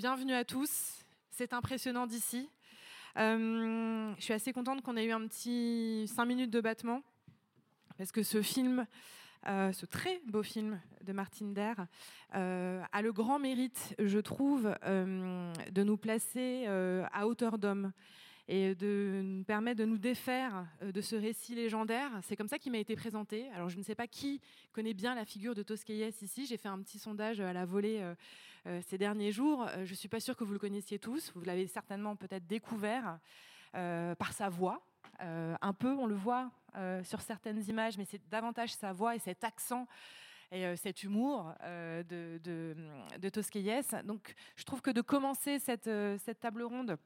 bienvenue à tous. C'est impressionnant d'ici. Euh, je suis assez contente qu'on ait eu un petit 5 minutes de battement, parce que ce film, euh, ce très beau film de Martine Der, euh, a le grand mérite, je trouve, de nous placer à hauteur d'homme et de nous permettre de nous défaire euh, de ce récit légendaire. C'est comme ça qu'il m'a été présenté. Alors je ne sais pas qui connaît bien la figure de Tosquelles ici. J'ai fait un petit sondage à la volée euh, euh, ces derniers jours. Je ne suis pas sûre que vous le connaissiez tous. Vous l'avez certainement peut-être découvert par sa voix. un peu, on le voit sur certaines images, mais c'est davantage sa voix et cet accent et cet humour de, de, Donc, je trouve que de commencer cette table ronde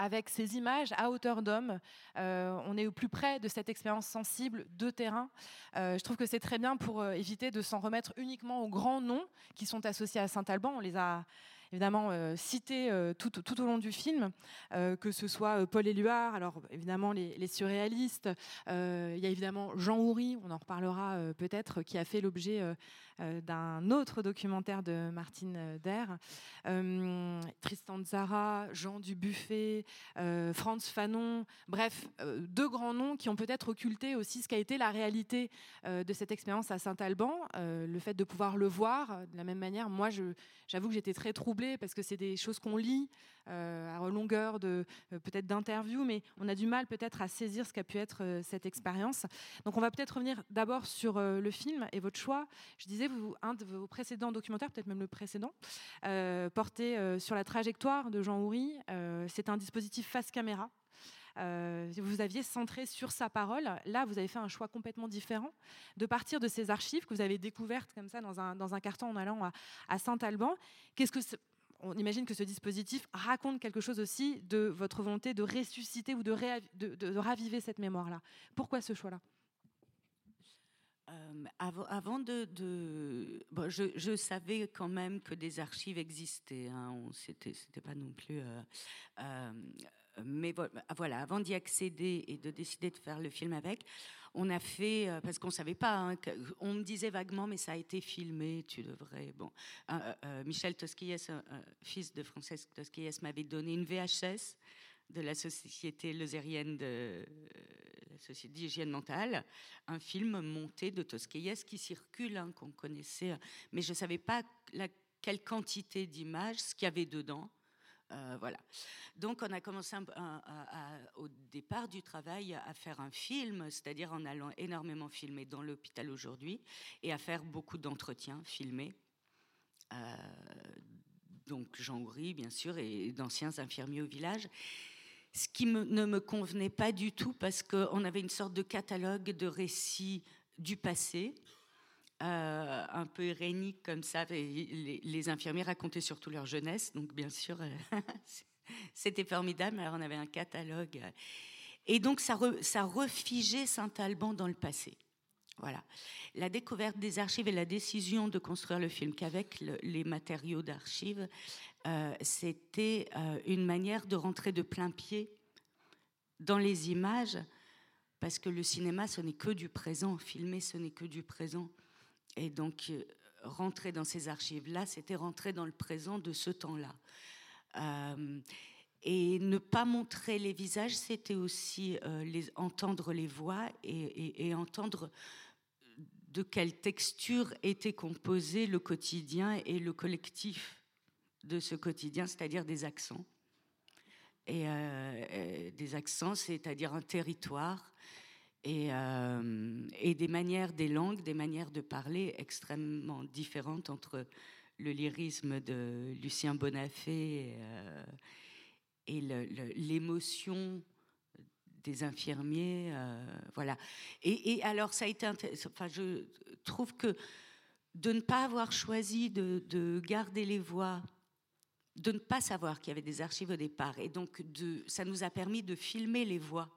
avec ces images à hauteur d'homme. Euh, on est au plus près de cette expérience sensible de terrain. Euh, je trouve que c'est très bien pour euh, éviter de s'en remettre uniquement aux grands noms qui sont associés à Saint-Alban. On les a évidemment euh, cité euh, tout, au long du film, que ce soit Paul Éluard, alors évidemment les surréalistes, il y a évidemment Jean Houry, on en reparlera peut-être, qui a fait l'objet d'un autre documentaire de Martine Der, Tristan Zara, Jean Dubuffet, Franz Fanon, bref, deux grands noms qui ont peut-être occulté aussi ce qu'a été la réalité de cette expérience à Saint-Alban, le fait de pouvoir le voir de la même manière. Moi, j'avoue que j'étais très troublée parce que c'est des choses qu'on lit euh, à longueur de euh, peut-être d'interviews, mais on a du mal peut-être à saisir ce qu'a pu être euh, cette expérience. Donc on va peut-être revenir d'abord sur le film et votre choix. Je disais, un de vos précédents documentaires, peut-être même le précédent, porté sur la trajectoire de Jean Houry. c'est un dispositif face caméra. vous aviez centré sur sa parole. Là, vous avez fait un choix complètement différent de partir de ces archives que vous avez découvertes comme ça dans un, dans un carton en allant à, à Saint-Alban. Qu'est-ce que on imagine que ce dispositif raconte quelque chose aussi de votre volonté de ressusciter ou de, raviver cette mémoire-là? Pourquoi ce choix-là? Euh, avant, de, je, savais quand même que des archives existaient. Hein, c'était, pas non plus. Euh, euh, mais voilà, avant d'y accéder et de décider de faire le film avec, on a fait, euh, parce qu'on savait pas, hein, on me disait vaguement, mais ça a été filmé, tu devrais. Bon, euh, euh, Michel Tosquilles, fils de Francesque Tosquilles, m'avait donné une VHS de la société lozérienne de la société d'hygiène mentale, un film monté de Tosquelles qui circule, hein, qu'on connaissait, mais je savais pas la, quelle quantité d'images, ce qu'il y avait dedans. Euh, voilà. Donc on a commencé au départ du travail à faire un film, c'est-à-dire en allant énormément filmer dans l'hôpital aujourd'hui et à faire beaucoup d'entretiens filmés. Euh, donc Jean Houry, bien sûr, et d'anciens infirmiers au village. Ce qui ne me convenait pas du tout parce qu'on avait une sorte de catalogue de récits du passé euh, un peu irénique comme ça. Les, infirmiers racontaient surtout leur jeunesse, donc bien sûr, euh, c'était formidable. Alors on avait un catalogue. Et donc ça, ça refigeait Saint-Alban dans le passé. Voilà. La découverte des archives et la décision de construire le film qu'avec les matériaux d'archives, euh, c'était une manière de rentrer de plein pied dans les images, parce que le cinéma, ce n'est que du présent, filmer, ce n'est que du présent. Et donc, euh, rentrer dans ces archives-là, c'était rentrer dans le présent de ce temps-là. Euh, et ne pas montrer les visages, c'était aussi euh, les, entendre les voix et, entendre de quelle texture était composé le quotidien et le collectif de ce quotidien, c'est-à-dire des accents. Et, euh, des accents, c'est-à-dire un territoire et, euh, et, des manières, des langues, des manières de parler extrêmement différentes entre le lyrisme de Lucien Bonafé euh, et l'émotion des infirmiers, euh, voilà. Et, alors ça a été, enfin, je trouve que de ne pas avoir choisi de, de garder les voix de ne pas savoir qu'il y avait des archives au départ. Et donc, de, ça nous a permis de filmer les voix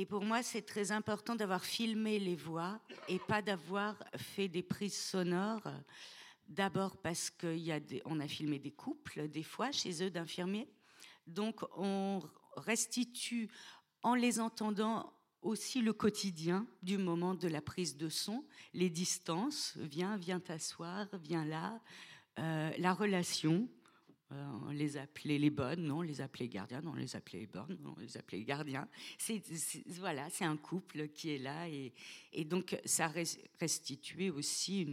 et pour moi, c'est très important d'avoir filmé les voix et pas d'avoir fait des prises sonores. D'abord parce qu'on a, a filmé des couples, des fois, chez eux d'infirmiers. Donc, on restitue, en les entendant, aussi le quotidien du moment de la prise de son, les distances, viens, viens t'asseoir, viens là, euh, la relation, on les appelait les bonnes, non, on les appelait gardiens, non, on les appelait les bonnes, non, on les appelait gardiens. Voilà, c'est un couple qui est là et, et donc ça restituait aussi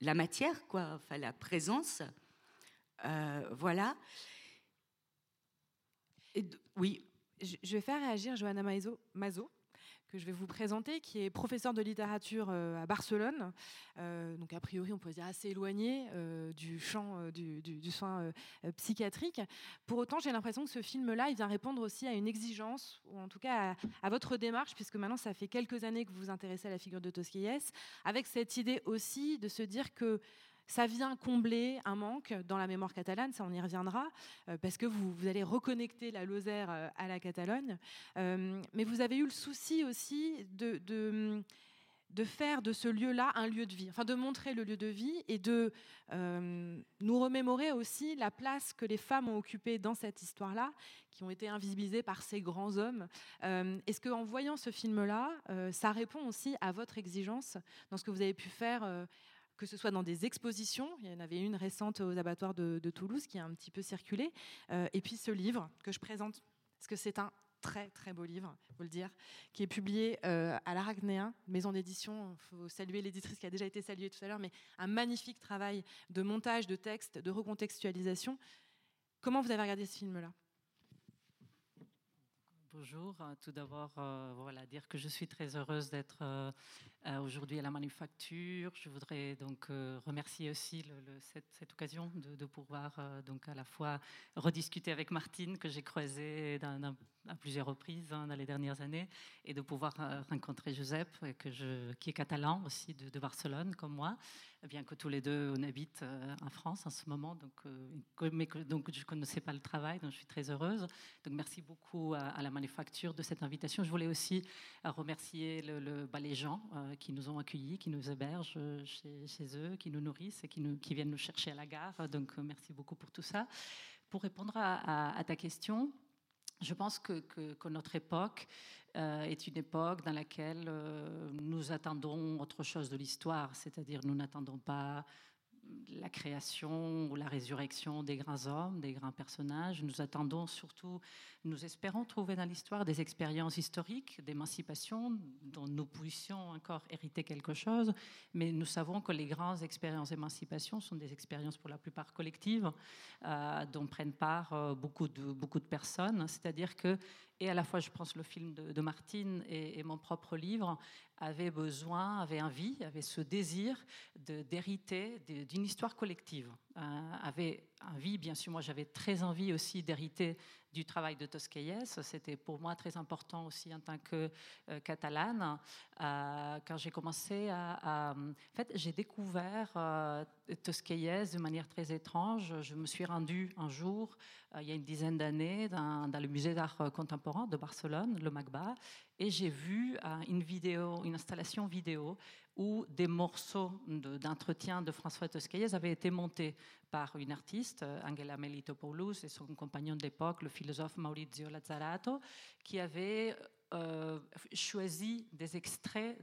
la matière, quoi, enfin la présence. Euh, voilà. Oui. Je vais faire réagir Johanna Mazo, que je vais vous présenter, qui est professeur de littérature euh, à Barcelone. Euh, donc, a priori, on peut dire assez éloigné euh, du champ du, soin psychiatrique. Pour autant, j'ai l'impression que ce film-là, il vient répondre aussi à une exigence, ou en tout cas à, votre démarche, puisque maintenant, ça fait quelques années que vous vous intéressez à la figure de Tosquelles, avec cette idée aussi de se dire que ça vient combler un manque dans la mémoire catalane, ça on y reviendra, euh, parce que vous, allez reconnecter la Lozère euh, à la Catalogne. Euh, mais vous avez eu le souci aussi de, de, faire de ce lieu-là un lieu de vie, enfin de montrer le lieu de vie et de nous remémorer aussi la place que les femmes ont occupée dans cette histoire-là, qui ont été invisibilisées par ces grands hommes. Est-ce qu'en voyant ce film-là, ça répond aussi à votre exigence dans ce que vous avez pu faire que ce soit dans des expositions, il y en avait une récente aux abattoirs de, Toulouse qui a un petit peu circulé, euh, et puis ce livre que je présente, parce que c'est un très très beau livre, faut le dire, qui est publié euh, à l'Arachnéen, maison d'édition. Il faut saluer l'éditrice qui a déjà été saluée tout à l'heure, mais un magnifique travail de montage, de texte, de recontextualisation. Comment vous avez regardé ce film-là? Bonjour. Tout d'abord, euh, voilà, dire que je suis très heureuse d'être euh, aujourd'hui à la manufacture. Je voudrais donc euh, remercier aussi cette, occasion de, pouvoir euh, donc à la fois rediscuter avec Martine que j'ai croisée à plusieurs reprises hein, dans les dernières années et de pouvoir rencontrer Joseph que je, qui est catalan aussi de, Barcelone comme moi, bien que tous les deux on habite en France en ce moment, donc, mais donc je ne connaissais pas le travail, donc je suis très heureuse. Donc merci beaucoup à, la manufacture de cette invitation. Je voulais aussi remercier bah, les gens qui nous ont accueillis, qui nous hébergent euh, chez, eux, qui nous nourrissent et qui, viennent nous chercher à la gare. Donc, euh, merci beaucoup pour tout ça. Pour répondre à, ta question, je pense que, notre époque euh, est une époque dans laquelle nous attendons autre chose de l'histoire, c'est-à-dire nous n'attendons pas la création ou la résurrection des grands hommes, des grands personnages. Nous attendons surtout, nous espérons trouver dans l'histoire des expériences historiques d'émancipation dont nous puissions encore hériter quelque chose, mais nous savons que les grandes expériences d'émancipation sont des expériences pour la plupart collectives, euh, dont prennent part euh, beaucoup, de, beaucoup de personnes. C'est-à-dire que et à la fois, je pense, le film de, Martine et, mon propre livre avait besoin, avait envie, avait ce désir d'hériter d'une histoire collective. Euh, avait envie, bien sûr, moi j'avais très envie aussi d'hériter du travail de Tosquelles. C'était pour moi très important aussi en tant que euh, catalane. Euh, quand j'ai commencé à, En fait, j'ai découvert euh, de manière très étrange. Je me suis rendue un jour, il y a une dizaine d'années, dans, le musée d'art contemporain de Barcelone, le MACBA, et j'ai vu une vidéo, une installation vidéo où des morceaux d'entretien de, François Tosquelles avaient été montés par une artiste, Angela Melitopoulos, et son compagnon d'époque, le philosophe Maurizio Lazzarato, qui avait euh, choisi des extraits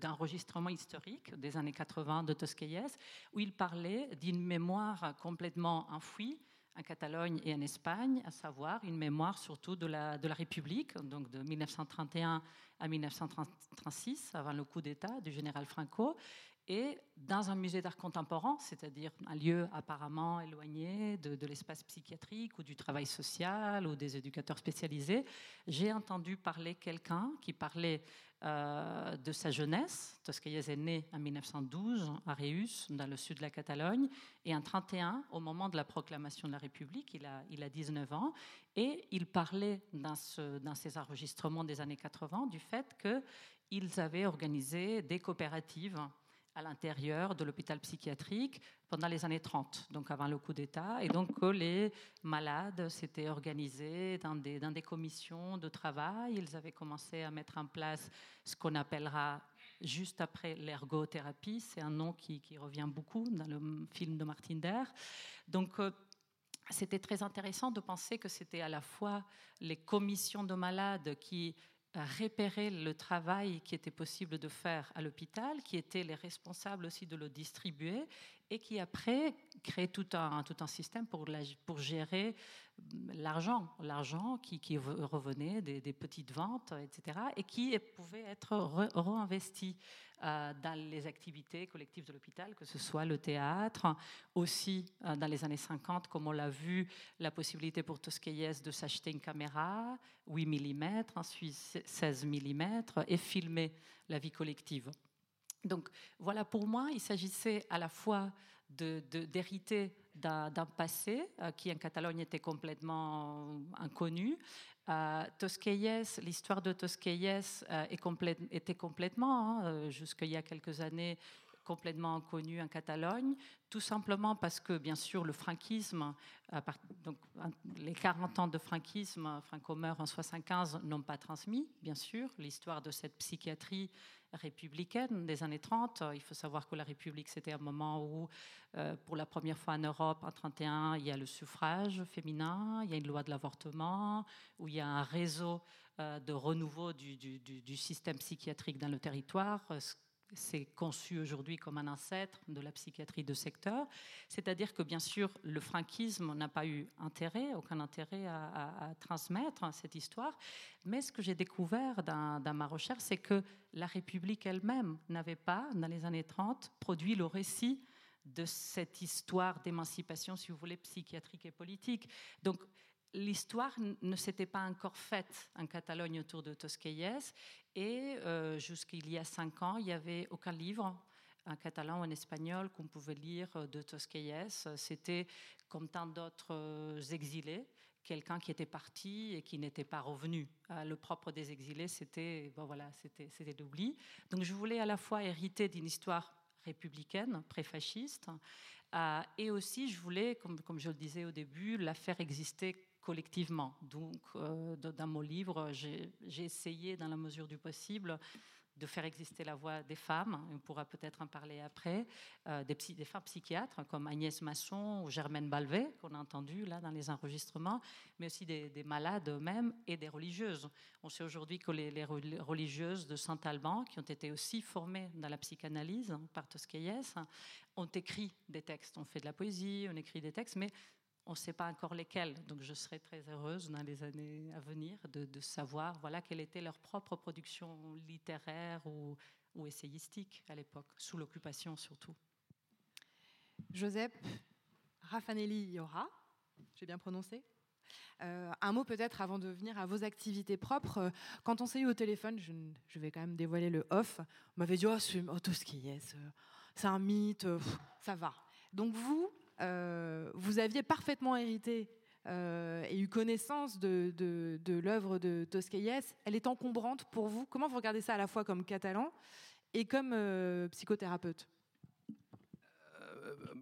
d'enregistrements historiques des années 80 de Tosquelles, où il parlait d'une mémoire complètement enfouie en Catalogne et en Espagne, à savoir une mémoire surtout de la, de la République, donc de 1931 à 1936, avant le coup d'État du général Franco, et dans un musée d'art contemporain, c'est-à-dire un lieu apparemment éloigné de, l'espace psychiatrique ou du travail social ou des éducateurs spécialisés, j'ai entendu parler quelqu'un qui parlait euh, de sa jeunesse. Tosquelles est né en 1912 à Reus, dans le sud de la Catalogne, et en 1931, au moment de la proclamation de la République, il a, il a 19 ans, et il parlait dans, ce, dans ses enregistrements des années 80 du fait qu'ils avaient organisé des coopératives à l'intérieur de l'hôpital psychiatrique pendant les années 30, donc avant le coup d'État, et donc les malades s'étaient organisés dans des, commissions de travail. Ils avaient commencé à mettre en place ce qu'on appellera juste après l'ergothérapie, c'est un nom qui, qui, revient beaucoup dans le film de Martin Der. Donc, euh, c'était très intéressant de penser que c'était à la fois les commissions de malades qui repérer le travail qui était possible de faire à l'hôpital, qui étaient les responsables aussi de le distribuer, et qui après crée tout un, tout un système pour, pour gérer l'argent, l'argent qui, revenait des, petites ventes, etc., et qui pouvait être réinvesti euh, dans les activités collectives de l'hôpital, que ce soit le théâtre, aussi euh, dans les années 50, comme on l'a vu, la possibilité pour Tosquelles de s'acheter une caméra 8 mm, ensuite 16 mm, et filmer la vie collective. Donc voilà, pour moi, il s'agissait à la fois d'hériter d'un passé euh, qui en Catalogne était complètement inconnu. Euh, l'histoire de Tosquelles euh, était complètement, hein, jusqu'il y a quelques années, complètement inconnu en Catalogne, tout simplement parce que, bien sûr, le franquisme, donc, les 40 ans de franquisme, Franco meurt en 75, n'ont pas transmis, bien sûr, l'histoire de cette psychiatrie républicaine des années 30. Il faut savoir que la République, c'était un moment où, euh, pour la première fois en Europe, en 31, il y a le suffrage féminin, il y a une loi de l'avortement, où il y a un réseau euh, de renouveau du, système psychiatrique dans le territoire, c'est conçu aujourd'hui comme un ancêtre de la psychiatrie de secteur. C'est-à-dire que, bien sûr, le franquisme n'a pas eu intérêt, aucun intérêt à, transmettre cette histoire. Mais ce que j'ai découvert dans, dans, ma recherche, c'est que la République elle-même n'avait pas, dans les années 30, produit le récit de cette histoire d'émancipation, si vous voulez, psychiatrique et politique. Donc, l'histoire ne s'était pas encore faite en Catalogne autour de Tosquelles et euh, jusqu'il y a cinq ans, il n'y avait aucun livre en catalan ou en espagnol qu'on pouvait lire euh, de Tosquelles. C'était comme tant d'autres euh, exilés, quelqu'un qui était parti et qui n'était pas revenu. Le propre des exilés, c'était bon, voilà, c'était l'oubli. Donc je voulais à la fois hériter d'une histoire républicaine, préfasciste, et aussi je voulais, comme, comme je le disais au début, la faire exister collectivement. Donc, euh, dans mon livre, j'ai essayé, dans la mesure du possible, de faire exister la voix des femmes, on pourra peut-être en parler après, euh, des, femmes psychiatres comme Agnès Masson ou Germaine Balvet, qu'on a entendu là dans les enregistrements, mais aussi des, malades eux-mêmes et des religieuses. On sait aujourd'hui que les, religieuses de Saint-Alban, qui ont été aussi formées dans la psychanalyse par Tosquelles, ont écrit des textes. On fait de la poésie, on écrit des textes, mais on ne sait pas encore lesquels. Donc je serais très heureuse dans les années à venir de, savoir voilà, quelle était leur propre production littéraire ou, essayistique à l'époque, sous l'occupation surtout. Joseph Raffanelli Yora, j'ai bien prononcé euh, un mot peut-être avant de venir à vos activités propres. Quand on s'est eu au téléphone, je, vais quand même dévoiler le off, on m'avait dit Oh, oh, tout ce qui est, c'est un mythe, ça va. Donc vous, vous aviez parfaitement hérité euh, et eu connaissance de, l'œuvre de Tosquelles. Elle est encombrante pour vous. Comment vous regardez ça à la fois comme catalan et comme euh, psychothérapeute?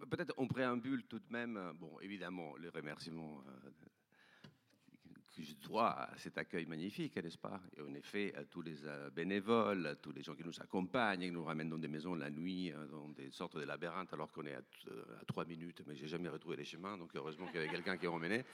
Peut-être en préambule tout de même, bon, évidemment, les remerciements je dois cet accueil magnifique, n'est-ce pas? Et en effet, à tous les euh, bénévoles, tous les gens qui nous accompagnent, qui nous ramènent dans des maisons la nuit, euh, dans des sortes de labyrinthes, alors qu'on est à, euh, trois minutes, mais j'ai jamais retrouvé les chemins, donc heureusement qu'il y avait quelqu'un qui emmené.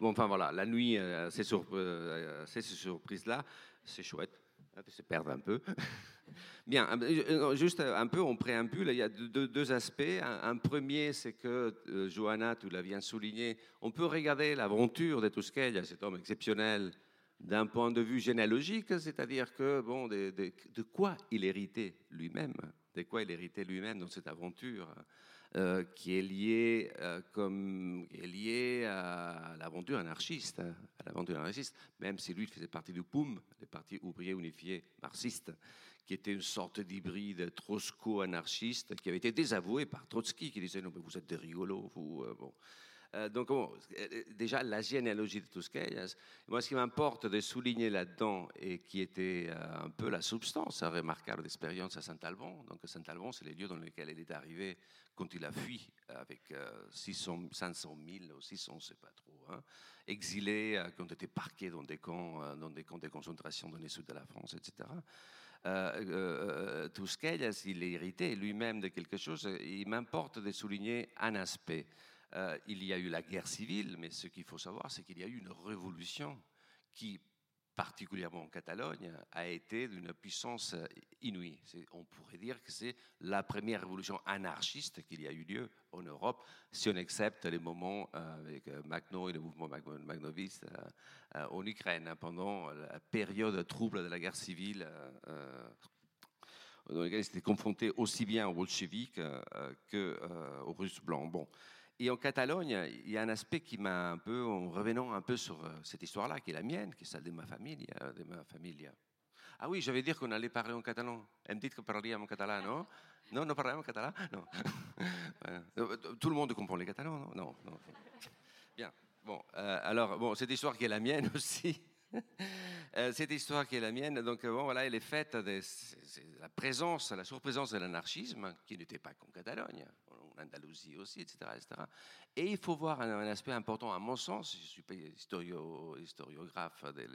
Bon, enfin voilà, la nuit, c'est ces surprises-là, c'est chouette. Ah, se perdre un peu. Bien, euh, juste un peu en préambule, il y a deux, aspects. Un, premier, c'est que, euh, Johanna, tu l'as bien souligné, on peut regarder l'aventure de Tusquella, cet homme exceptionnel, d'un point de vue généalogique, c'est-à-dire que, bon, de quoi il héritait lui-même, de quoi il héritait lui-même dans cette aventure. Euh, qui est lié, euh, comme, est lié à l'aventure anarchiste, hein, à l'aventure anarchiste, même si lui faisait partie du POUM, le Parti ouvrier unifié marxiste, qui était une sorte d'hybride trotsko-anarchiste, qui avait été désavoué par Trotsky, qui disait non mais vous êtes des rigolos, vous euh. Donc déjà la généalogie de Tosquelles, moi ce qui m'importe de souligner là-dedans et qui était un peu la substance remarquable d'expérience à Saint-Alban, donc Saint-Alban c'est les lieux dans lesquels elle est arrivée quand il a fui avec 600, 500 000 ou 600, je ne sais pas trop, hein, exilés euh, qui ont été parqués dans des camps, euh, dans des camps de concentration dans le sud de la France, etc. Euh, il est hérité lui-même de quelque chose. Il m'importe de souligner un aspect. Il y a eu la guerre civile, mais ce qu'il faut savoir, c'est qu'il y a eu une révolution qui particulièrement en Catalogne, a été d'une puissance inouïe. On pourrait dire que c'est la première révolution anarchiste qu'il y a eu lieu en Europe, si on accepte les moments euh, avec euh, Magno et le mouvement magnoviste euh, en Ukraine, hein, pendant la période trouble de la guerre civile, dans laquelle ils étaient confrontés aussi bien aux bolcheviques qu'aux Russes blancs. Bon. Et en Catalogne, il y a un aspect qui m'a un peu, en revenant un peu sur euh, cette histoire-là, qui est la mienne, qui est celle de ma famille, euh, de ma famille. Ah oui, j'avais dire qu'on allait parler en catalan. Elle me dit que parlions en catalan, non? Non, non parlions en catalan? Non. Euh, tout le monde comprend les catalans, non? Non, non. Bien. Bon, alors, bon, cette histoire qui est la mienne aussi. cette histoire qui est la mienne, donc bon, voilà, elle est faite de la présence, la surprésence de l'anarchisme, qui n'était pas qu'en Catalogne, en Andalousie aussi, etc., Et il faut voir un, aspect important, à mon sens, je suis pas historiographe de,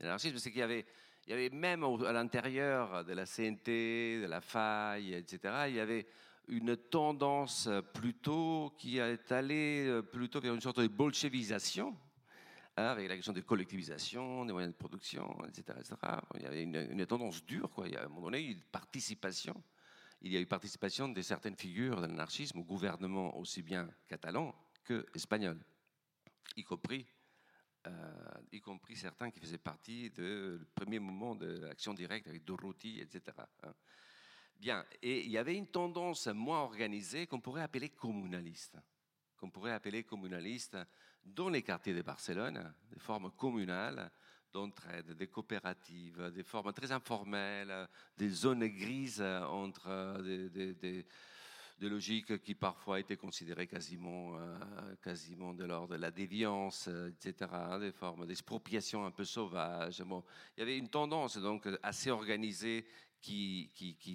l'anarchisme, c'est qu'il y avait, même à l'intérieur de la CNT, de la faille, etc., il y avait une tendance plutôt qui est allée euh, plutôt vers une sorte de bolchevisation, avec la question de collectivisation, des moyens de production, etc. Il y avait une, tendance dure, quoi. Il y a à un moment donné une participation il y a eu participation de certaines figures de l'anarchisme au gouvernement aussi bien catalan que espagnol, y compris, euh, y compris certains qui faisaient partie du premier moment de l'action directe avec Dorothy, etc. Hein. Bien, et il y avait une tendance moins organisée qu'on pourrait appeler communaliste, qu'on pourrait appeler communaliste dans les quartiers de Barcelone, de forme communale, d'entraide, des coopératives, des formes très informelles, des zones grises entre euh, des, logiques qui parfois étaient considérées quasiment, euh, quasiment de l'ordre de la déviance, etc., des formes d'expropriation un peu sauvages. Bon, il y avait une tendance donc assez organisée qui,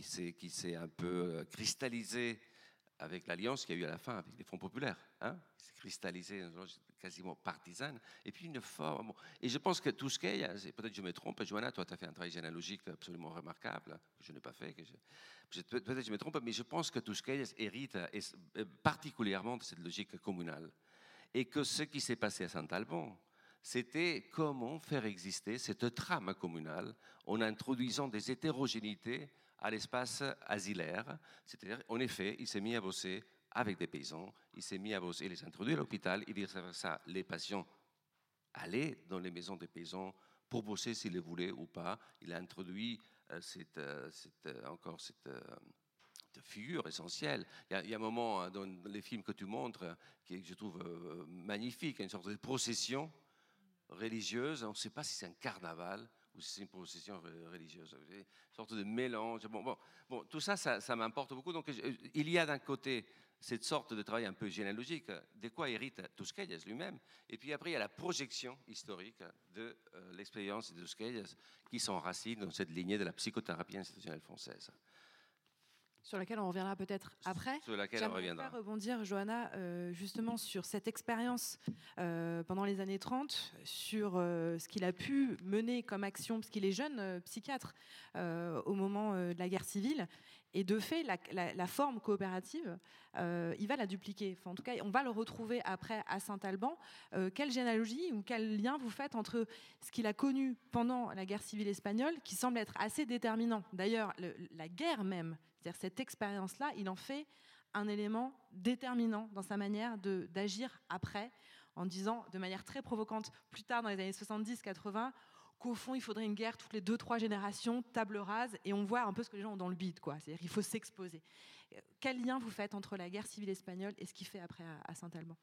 s'est un peu cristallisée avec l'alliance qu'il y a eu à la fin avec les Fonds populaires. Hein s'est cristallisé dans une quasiment partisane. Et puis une forme. Et je pense que tout ce peut-être je me trompe, Johanna, toi tu as fait un travail généalogique absolument remarquable, que je n'ai pas fait. Peut-être je me trompe, mais je pense que tout hérite euh, particulièrement de cette logique communale. Et que ce qui s'est passé à Saint-Alban, c'était comment faire exister cette trame communale en introduisant des hétérogénéités à l'espace asilaire. C'est-à-dire, en effet, il s'est mis à bosser avec des paysans, il s'est mis à bosser, il les a introduits à l'hôpital, et vice-versa, les patients allaient dans les maisons des paysans pour bosser s'ils le voulaient ou pas. Il a introduit euh, cette, euh, euh, encore cette, figure essentielle. Il y, a, un moment hein, dans les films que tu montres qui je trouve magnifique, une sorte de procession religieuse. On ne sait pas si c'est un carnaval ou si c'est une procession religieuse. Une sorte de mélange. Bon, tout ça, ça, ça m'importe beaucoup. Donc, il y a d'un côté cette sorte de travail un peu généalogique, de quoi hérite Tusquelles lui-même. Et puis après, il y a la projection historique de euh, l'expérience de Tusquelles qui s'enracine dans cette lignée de la psychothérapie institutionnelle française. Sur laquelle on reviendra peut-être après. Sur laquelle on reviendra. rebondir, Johanna, euh, justement sur cette expérience euh, pendant les années 30, sur ce qu'il a pu mener comme action, parce qu'il est jeune psychiatre au moment de la guerre civile, et de fait, la, forme coopérative, euh, il va la dupliquer. en tout cas, on va le retrouver après à Saint-Alban. Euh, quelle généalogie ou quel lien vous faites entre ce qu'il a connu pendant la guerre civile espagnole, qui semble être assez déterminant D'ailleurs, la guerre même, cette expérience-là, il en fait un élément déterminant dans sa manière d'agir après, en disant de manière très provocante, plus tard dans les années 70-80, qu'au fond, il faudrait une guerre toutes les deux, trois générations, table rase, et on voit un peu ce que les gens ont dans le bide, quoi. C'est-à-dire qu'il faut s'exposer. Euh, quel lien vous faites entre la guerre civile espagnole et ce qu'il fait après à, Saint-Alban?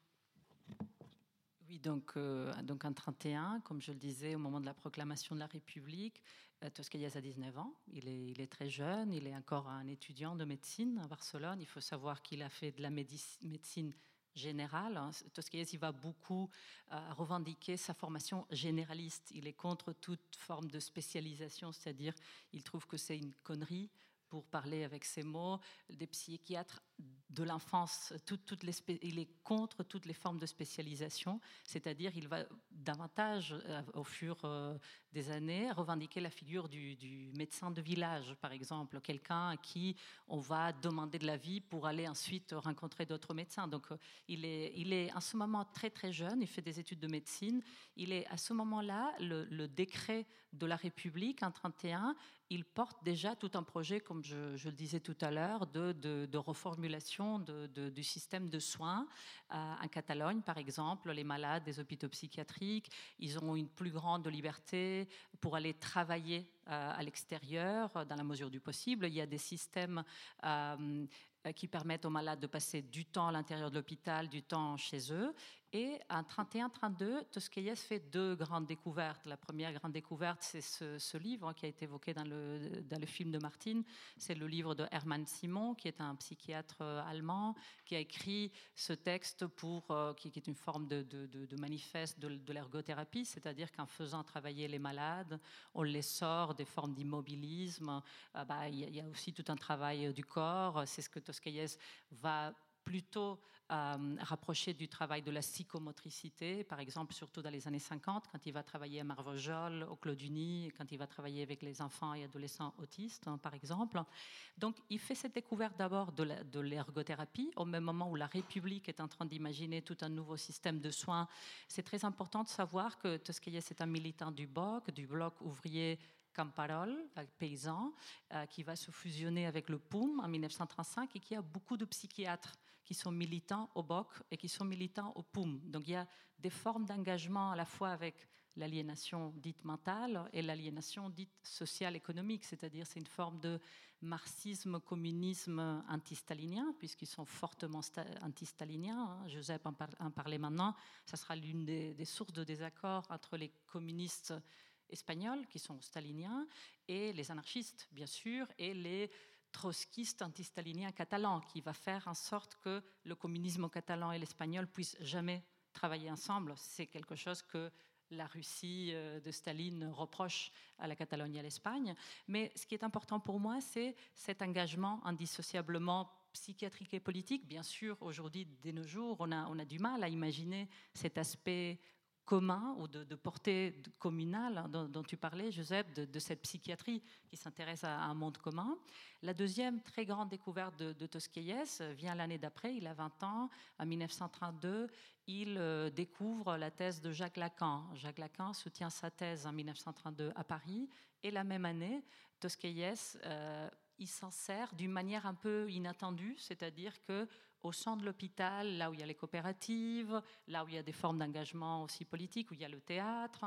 Oui, donc, euh, donc en 31, comme je le disais, au moment de la proclamation de la République, euh, Toscaïas a 19 ans, il est, il est, très jeune, il est encore un étudiant de médecine à Barcelone. Il faut savoir qu'il a fait de la médecine général. Hein. Tosquelles, il va beaucoup euh, revendiquer sa formation généraliste. Il est contre toute forme de spécialisation, c'est-à-dire il trouve que c'est une connerie pour parler avec ces mots, des psychiatres de l'enfance, il est contre toutes les formes de spécialisation, c'est-à-dire il va davantage, euh, au fur euh, des années, revendiquer la figure du, médecin de village, par exemple, quelqu'un à qui on va demander de la vie pour aller ensuite rencontrer d'autres médecins. Donc euh, il est, il est en ce moment très très jeune, il fait des études de médecine, il est à ce moment-là, le, décret de la République en 31 il porte déjà tout un projet, comme je, le disais tout à l'heure, de, reformulation du système de soins. Euh, en Catalogne, par exemple, les malades des hôpitaux psychiatriques, ils ont une plus grande liberté pour aller travailler euh, à l'extérieur, dans la mesure du possible. Il y a des systèmes euh, qui permettent aux malades de passer du temps à l'intérieur de l'hôpital, du temps chez eux. Et en 31-32, Tosquelles fait deux grandes découvertes. La première grande découverte, c'est ce, livre qui a été évoqué dans le, dans le film de Martine. C'est le livre de Hermann Simon, qui est un psychiatre euh, allemand, qui a écrit ce texte pour, euh, qui, est une forme de, de, manifeste de, l'ergothérapie, c'est-à-dire qu'en faisant travailler les malades, on les sort des formes d'immobilisme. Euh, bah, il y, a aussi tout un travail du corps. C'est ce que Tosquelles va plutôt euh, rapprocher du travail de la psychomotricité, par exemple, surtout dans les années 50, quand il va travailler à Marvejol, au Clauduni, quand il va travailler avec les enfants et adolescents autistes, hein, par exemple. Donc, il fait cette découverte d'abord de l'ergothérapie, au même moment où la République est en train d'imaginer tout un nouveau système de soins. C'est très important de savoir que Tosquelles est un militant du BOC, du Bloc ouvrier Camparol, paysan, euh, qui va se fusionner avec le POUM en 1935 et qui a beaucoup de psychiatres qui sont militants au BOC et qui sont militants au POUM. Donc il y a des formes d'engagement à la fois avec l'aliénation dite mentale et l'aliénation dite sociale économique, c'est-à-dire c'est une forme de marxisme, communisme anti-stalinien, puisqu'ils sont fortement anti-staliniens. Hein. Joseph en, parlait maintenant. Ça sera l'une des, des, sources de désaccord entre les communistes espagnols, qui sont staliniens, et les anarchistes, bien sûr, et les trotskiste anti-stalinien catalan qui va faire en sorte que le communisme catalan et l'espagnol puissent jamais travailler ensemble. C'est quelque chose que la Russie euh, de Staline reproche à la Catalogne et à l'Espagne. Mais ce qui est important pour moi, c'est cet engagement indissociablement psychiatrique et politique. Bien sûr, aujourd'hui, dès nos jours, on a, on a du mal à imaginer cet aspect commun ou de, portée communale hein, dont, tu parlais, Joseph, de, cette psychiatrie qui s'intéresse à, un monde commun. La deuxième très grande découverte de, de vient l'année d'après, il a 20 ans, en 1932, il euh, découvre la thèse de Jacques Lacan. Jacques Lacan soutient sa thèse en 1932 à Paris, et la même année, Tosquelles, euh, il s'en sert d'une manière un peu inattendue, c'est-à-dire que au centre de l'hôpital, là où il y a les coopératives, là où il y a des formes d'engagement aussi politiques, où il y a le théâtre.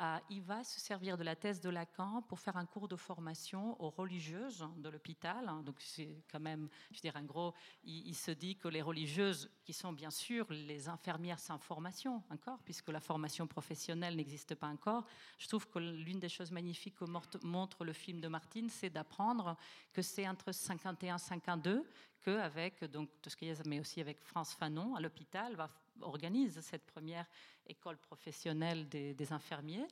Euh, il va se servir de la thèse de Lacan pour faire un cours de formation aux religieuses de l'hôpital. Donc c'est quand même, je dire, en gros, il, se dit que les religieuses, qui sont bien sûr les infirmières sans formation encore, puisque la formation professionnelle n'existe pas encore, je trouve que l'une des choses magnifiques que montre le film de Martine, c'est d'apprendre que c'est entre 51 et 52 avec donc Tosquelles, mais aussi avec France Fanon à l'hôpital, organise cette première école professionnelle des, infirmiers.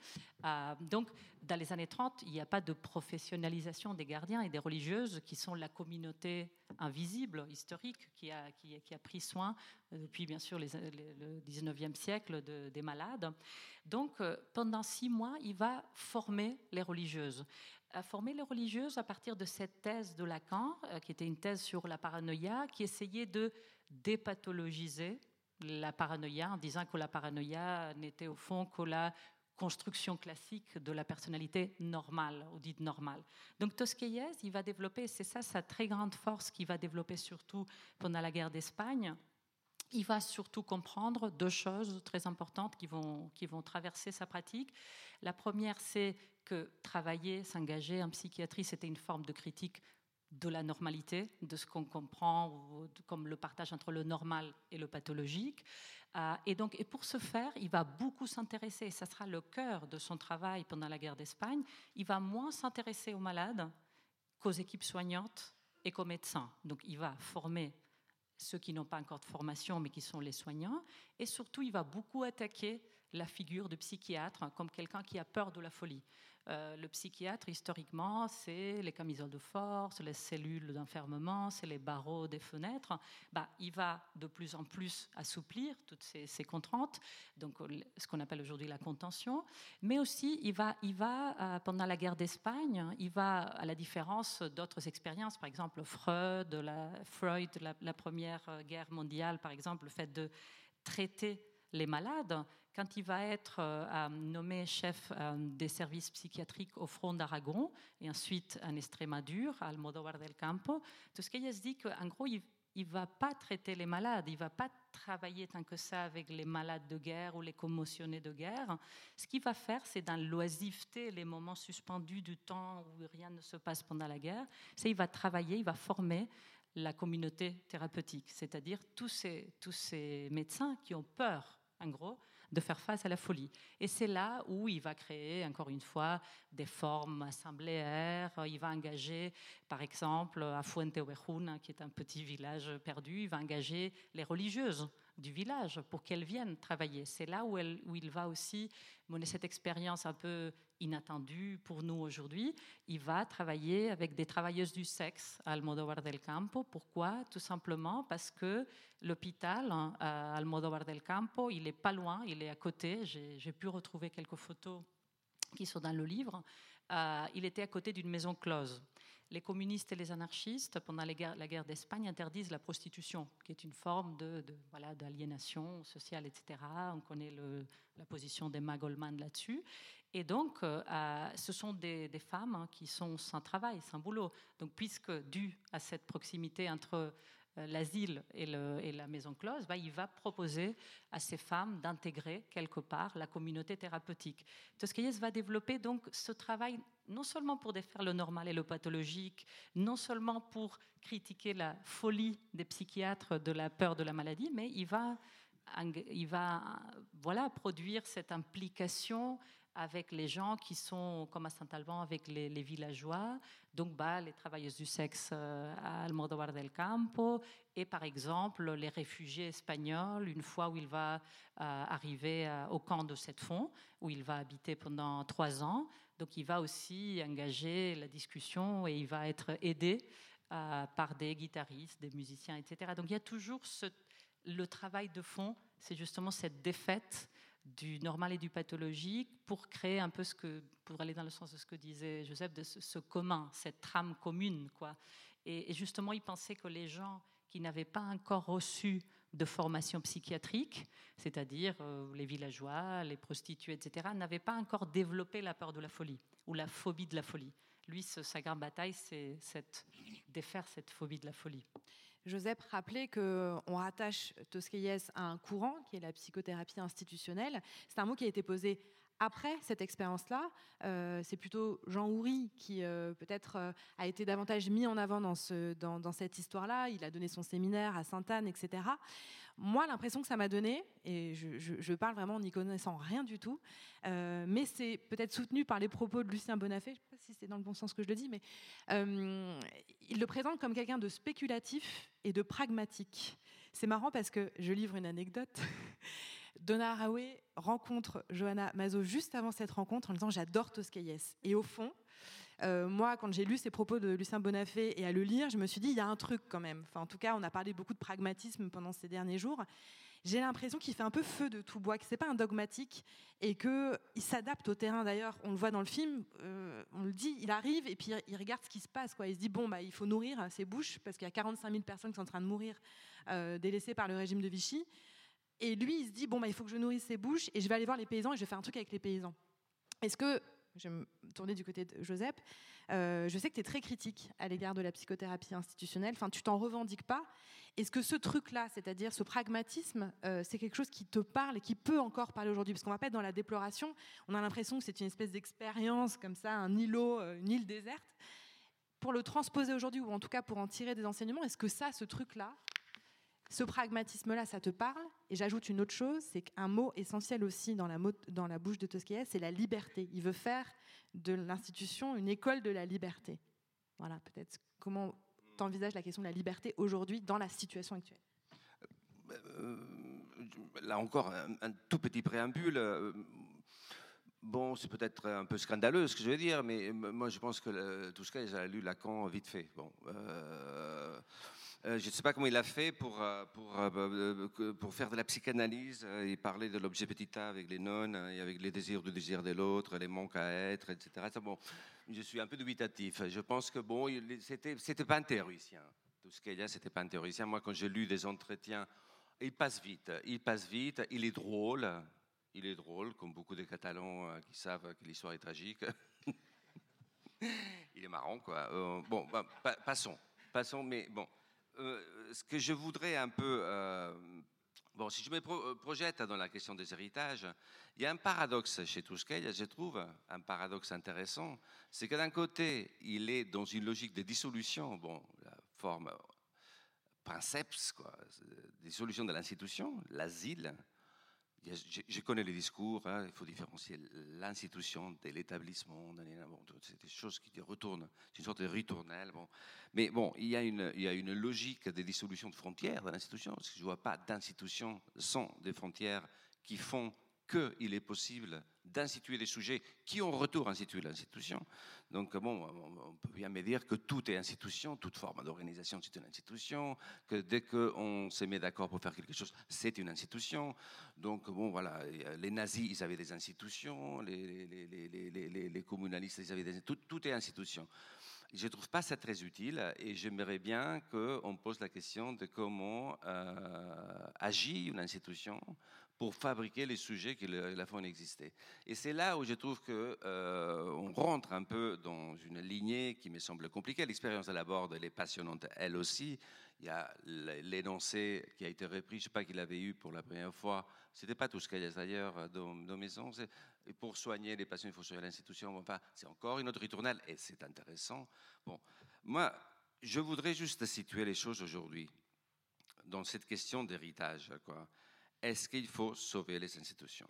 Euh, donc, dans les années 30, il n'y a pas de professionnalisation des gardiens et des religieuses qui sont la communauté invisible, historique, qui a, pris soin euh, depuis, bien sûr, le 19e siècle des malades. Donc, euh, pendant six mois, il va former les religieuses a formé les religieuses à partir de cette thèse de Lacan, euh, qui était une thèse sur la paranoïa, qui essayait de dépathologiser la paranoïa en disant que la paranoïa n'était au fond que la construction classique de la personnalité normale ou dite normale. Donc Tosquelles, il va développer, c'est ça sa très grande force qu'il va développer surtout pendant la guerre d'Espagne, il va surtout comprendre deux choses très importantes qui vont, qui vont traverser sa pratique. La première, c'est que travailler, s'engager en psychiatrie, c'était une forme de critique de la normalité, de ce qu'on comprend comme le partage entre le normal et le pathologique. Euh, et donc, et pour ce faire, il va beaucoup s'intéresser, ça sera le cœur de son travail pendant la guerre d'Espagne, il va moins s'intéresser aux malades qu'aux équipes soignantes et qu'aux médecins. Donc, il va former ceux qui n'ont pas encore de formation, mais qui sont les soignants, et surtout, il va beaucoup attaquer la figure de psychiatre comme quelqu'un qui a peur de la folie. Euh, le psychiatre, historiquement, c'est les camisoles de force, les cellules d'enfermement, c'est les barreaux des fenêtres. Bah, il va de plus en plus assouplir toutes ces, contraintes, donc ce qu'on appelle aujourd'hui la contention. Mais aussi, il va, il va pendant la guerre d'Espagne, il va, à la différence d'autres expériences, par exemple Freud, Freud, la première guerre mondiale, par exemple, le fait de traiter les malades, quand il va être euh, nommé chef euh, des services psychiatriques au front d'Aragon et ensuite en Estrémadure, à Almodóvar del Campo, tout ce qu'il se dit qu'en gros, il ne va pas traiter les malades, il ne va pas travailler tant que ça avec les malades de guerre ou les commotionnés de guerre. Ce qu'il va faire, c'est dans l'oisiveté, les moments suspendus du temps où rien ne se passe pendant la guerre, c'est il va travailler, il va former la communauté thérapeutique, c'est-à-dire tous ces, tous ces médecins qui ont peur, en gros, de faire face à la folie. Et c'est là où il va créer, encore une fois, des formes assembléaires. Il va engager, par exemple, à Fuente Ovejuna, qui est un petit village perdu, il va engager les religieuses du village pour qu'elles viennent travailler. C'est là où, il va aussi mener cette expérience un peu inattendue pour nous aujourd'hui. Il va travailler avec des travailleuses du sexe à Almodóvar del Campo. Pourquoi? Tout simplement parce que l'hôpital hein, à Almodóvar del Campo, il est pas loin, il est à côté. J'ai pu retrouver quelques photos qui sont dans le livre. Euh, il était à côté d'une maison close les communistes et les anarchistes, pendant la guerre, d'Espagne, interdisent la prostitution, qui est une forme de, voilà, d'aliénation sociale, etc. On connaît la position d'Emma Goldman là-dessus. Et donc, euh, ce sont des, femmes hein, qui sont sans travail, sans boulot. Donc, puisque dû à cette proximité entre l'asile et, la maison close, bah, il va proposer à ces femmes d'intégrer quelque part la communauté thérapeutique. Toscaïès va développer donc ce travail non seulement pour défaire le normal et le pathologique, non seulement pour critiquer la folie des psychiatres de la peur de la maladie, mais il va, il va voilà, produire cette implication avec les gens qui sont, comme à Saint-Alban, avec les, villageois, donc bah, les travailleuses du sexe euh, à Almodóvar del Campo, et par exemple les réfugiés espagnols, une fois où il va euh, arriver euh, au camp de cette fond, où il va habiter pendant trois ans. Donc il va aussi engager la discussion et il va être aidé par des guitaristes, des musiciens, etc. Donc il y a toujours le travail de fond, c'est justement cette défaite du normal et du pathologique pour créer un peu ce que, pour aller dans le sens de ce que disait Joseph, de ce, commun, cette trame commune, quoi. Et, justement, il pensait que les gens qui n'avaient pas encore reçu de formation psychiatrique, c'est-à-dire euh, les villageois, les prostituées, etc., n'avaient pas encore développé la peur de la folie ou la phobie de la folie. Lui, sa grande bataille, c'est défaire cette phobie de la folie. Joseph rappelait qu'on rattache Tosquelles à un courant qui est la psychothérapie institutionnelle. C'est un mot qui a été posé après cette expérience-là. Euh, c'est plutôt Jean Houry qui euh, peut-être euh, a été davantage mis en avant dans, ce, dans, dans cette histoire-là. Il a donné son séminaire à Sainte-Anne, etc. Moi, l'impression que ça m'a donné, et je, parle vraiment en n'y connaissant rien du tout, mais c'est peut-être soutenu par les propos de Lucien Bonafé, je ne sais pas si c'est dans le bon sens que je le dis, mais il le présente comme quelqu'un de spéculatif et de pragmatique. C'est marrant parce que je livre une anecdote. Donna Haraway rencontre Johanna Mazo juste avant cette rencontre en disant J'adore Toscaïès. Et au fond, euh, moi, quand j'ai lu ces propos de Lucien Bonafé et à le lire, je me suis dit, il y a un truc quand même. Enfin, en tout cas, on a parlé beaucoup de pragmatisme pendant ces derniers jours. J'ai l'impression qu'il fait un peu feu de tout bois, que c'est pas un dogmatique et qu'il s'adapte au terrain. D'ailleurs, on le voit dans le film, euh, on le dit, il arrive et puis il regarde ce qui se passe. Quoi. Il se dit, bon, bah, il faut nourrir ses bouches parce qu'il y a 45 000 personnes qui sont en train de mourir euh, délaissées par le régime de Vichy. Et lui, il se dit, bon, bah, il faut que je nourrisse ses bouches et je vais aller voir les paysans et je vais faire un truc avec les paysans. Est-ce que je vais me tourner du côté de Joseph. Euh, je sais que tu es très critique à l'égard de la psychothérapie institutionnelle. Enfin, tu t'en revendiques pas. Est-ce que ce truc-là, c'est-à-dire ce pragmatisme, euh, c'est quelque chose qui te parle et qui peut encore parler aujourd'hui? Parce qu'on va pas être dans la déploration. On a l'impression que c'est une espèce d'expérience comme ça, un îlot, euh, une île déserte. Pour le transposer aujourd'hui, ou en tout cas pour en tirer des enseignements, est-ce que ça, ce truc-là, ce pragmatisme-là, ça te parle Et j'ajoute une autre chose, c'est qu'un mot essentiel aussi dans la, bouche de Tosquelles, c'est la liberté. Il veut faire de l'institution une école de la liberté. Voilà, peut-être comment t'envisages la question de la liberté aujourd'hui dans la situation actuelle? Euh, Là encore, un, tout petit préambule. Euh, Bon, c'est peut-être un peu scandaleux ce que je vais dire, mais moi je pense que ce cas, j'ai lu Lacan vite fait. Bon, euh, euh, je ne sais pas comment il a fait pour, euh, pour, pour faire de la psychanalyse et parler de l'objet petit a avec les nonnes et avec les désirs du désir de l'autre, les manques à être, etc. Bon, je suis un peu dubitatif. Je pense que bon, c'était, c'était pas un théoricien. Tout ce qu'il y a, c'était pas un théoricien. Moi, quand j'ai lu des entretiens, il passe vite. Il passe vite. Il est drôle. Il est drôle, comme beaucoup de Catalans euh, qui savent que l'histoire est tragique. il est marrant, quoi. Euh, bon, bah, passons, passons, mais bon. Euh, ce que je voudrais un peu. bon, si je me projette dans la question des héritages, il y a un paradoxe chez Touskei, je trouve, un paradoxe intéressant. C'est que d'un côté, il est dans une logique de dissolution, bon, la forme princeps, quoi, dissolution de l'institution, l'asile, je, connais les discours, hein, il faut différencier l'institution de l'établissement, c'est des choses qui retournent, c'est une sorte de ritournelle. Mais bon, il y, a une, il y a une logique de dissolution de frontières dans l'institution, parce que je ne vois pas d'institution sans des frontières qui font qu'il est possible d'instituer des sujets qui ont retour instituer l'institution. Donc, bon, on peut bien me dire que tout est institution, toute forme d'organisation, c'est une institution, que dès qu'on se met d'accord pour faire quelque chose, c'est une institution. Donc, bon, voilà, les nazis, ils avaient des institutions, les, les, les, communalistes, ils avaient des tout, tout est institution. Je ne trouve pas ça très utile et j'aimerais bien qu'on pose la question de comment euh, agit une institution pour fabriquer les sujets qui la font exister. Et c'est là où je trouve qu'on euh, rentre un peu dans une lignée qui me semble compliquée. L'expérience à la borde, elle est passionnante, elle aussi. Il y a l'énoncé qui a été repris, je ne sais pas qu'il avait eu pour la première fois. C'était pas tout ce qu'il y a d'ailleurs dans nos maisons. Et pour soigner les patients, il faut soigner l'institution. Enfin, c'est encore une autre ritournelle et c'est intéressant. Bon, moi, je voudrais juste situer les choses aujourd'hui dans cette question d'héritage. Quoi est-ce qu'il faut sauver les institutions?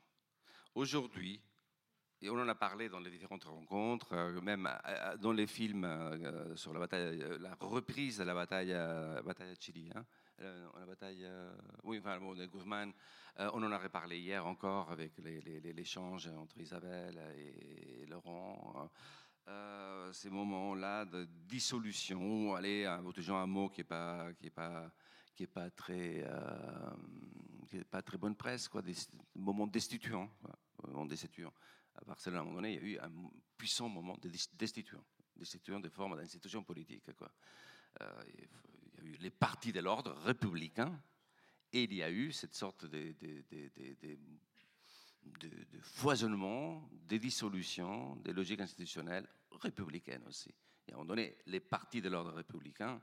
Aujourd'hui, et on en a parlé dans les différentes rencontres, euh, même euh, euh, dans les films sur la reprise de la bataille, bataille de Chili, hein, la bataille, oui, enfin, de Guzman, on en a reparlé hier encore avec l'échange entre Isabelle et Laurent. ces moments-là de dissolution, allez, un mot qui n'est pas, qui est pas, qui est pas très pas très bonne presse, quoi, des moments destituants, moments destituants. À Barcelone, à un moment donné, il y a eu un puissant moment de destituant, destituant des formes d'institutions politiques. Quoi. Euh, il y a eu les partis de l'ordre républicain, et il y a eu cette sorte de, de, de, de foisonnement, de dissolution des logiques institutionnelles républicaines aussi. À un moment donné, les partis de l'ordre républicain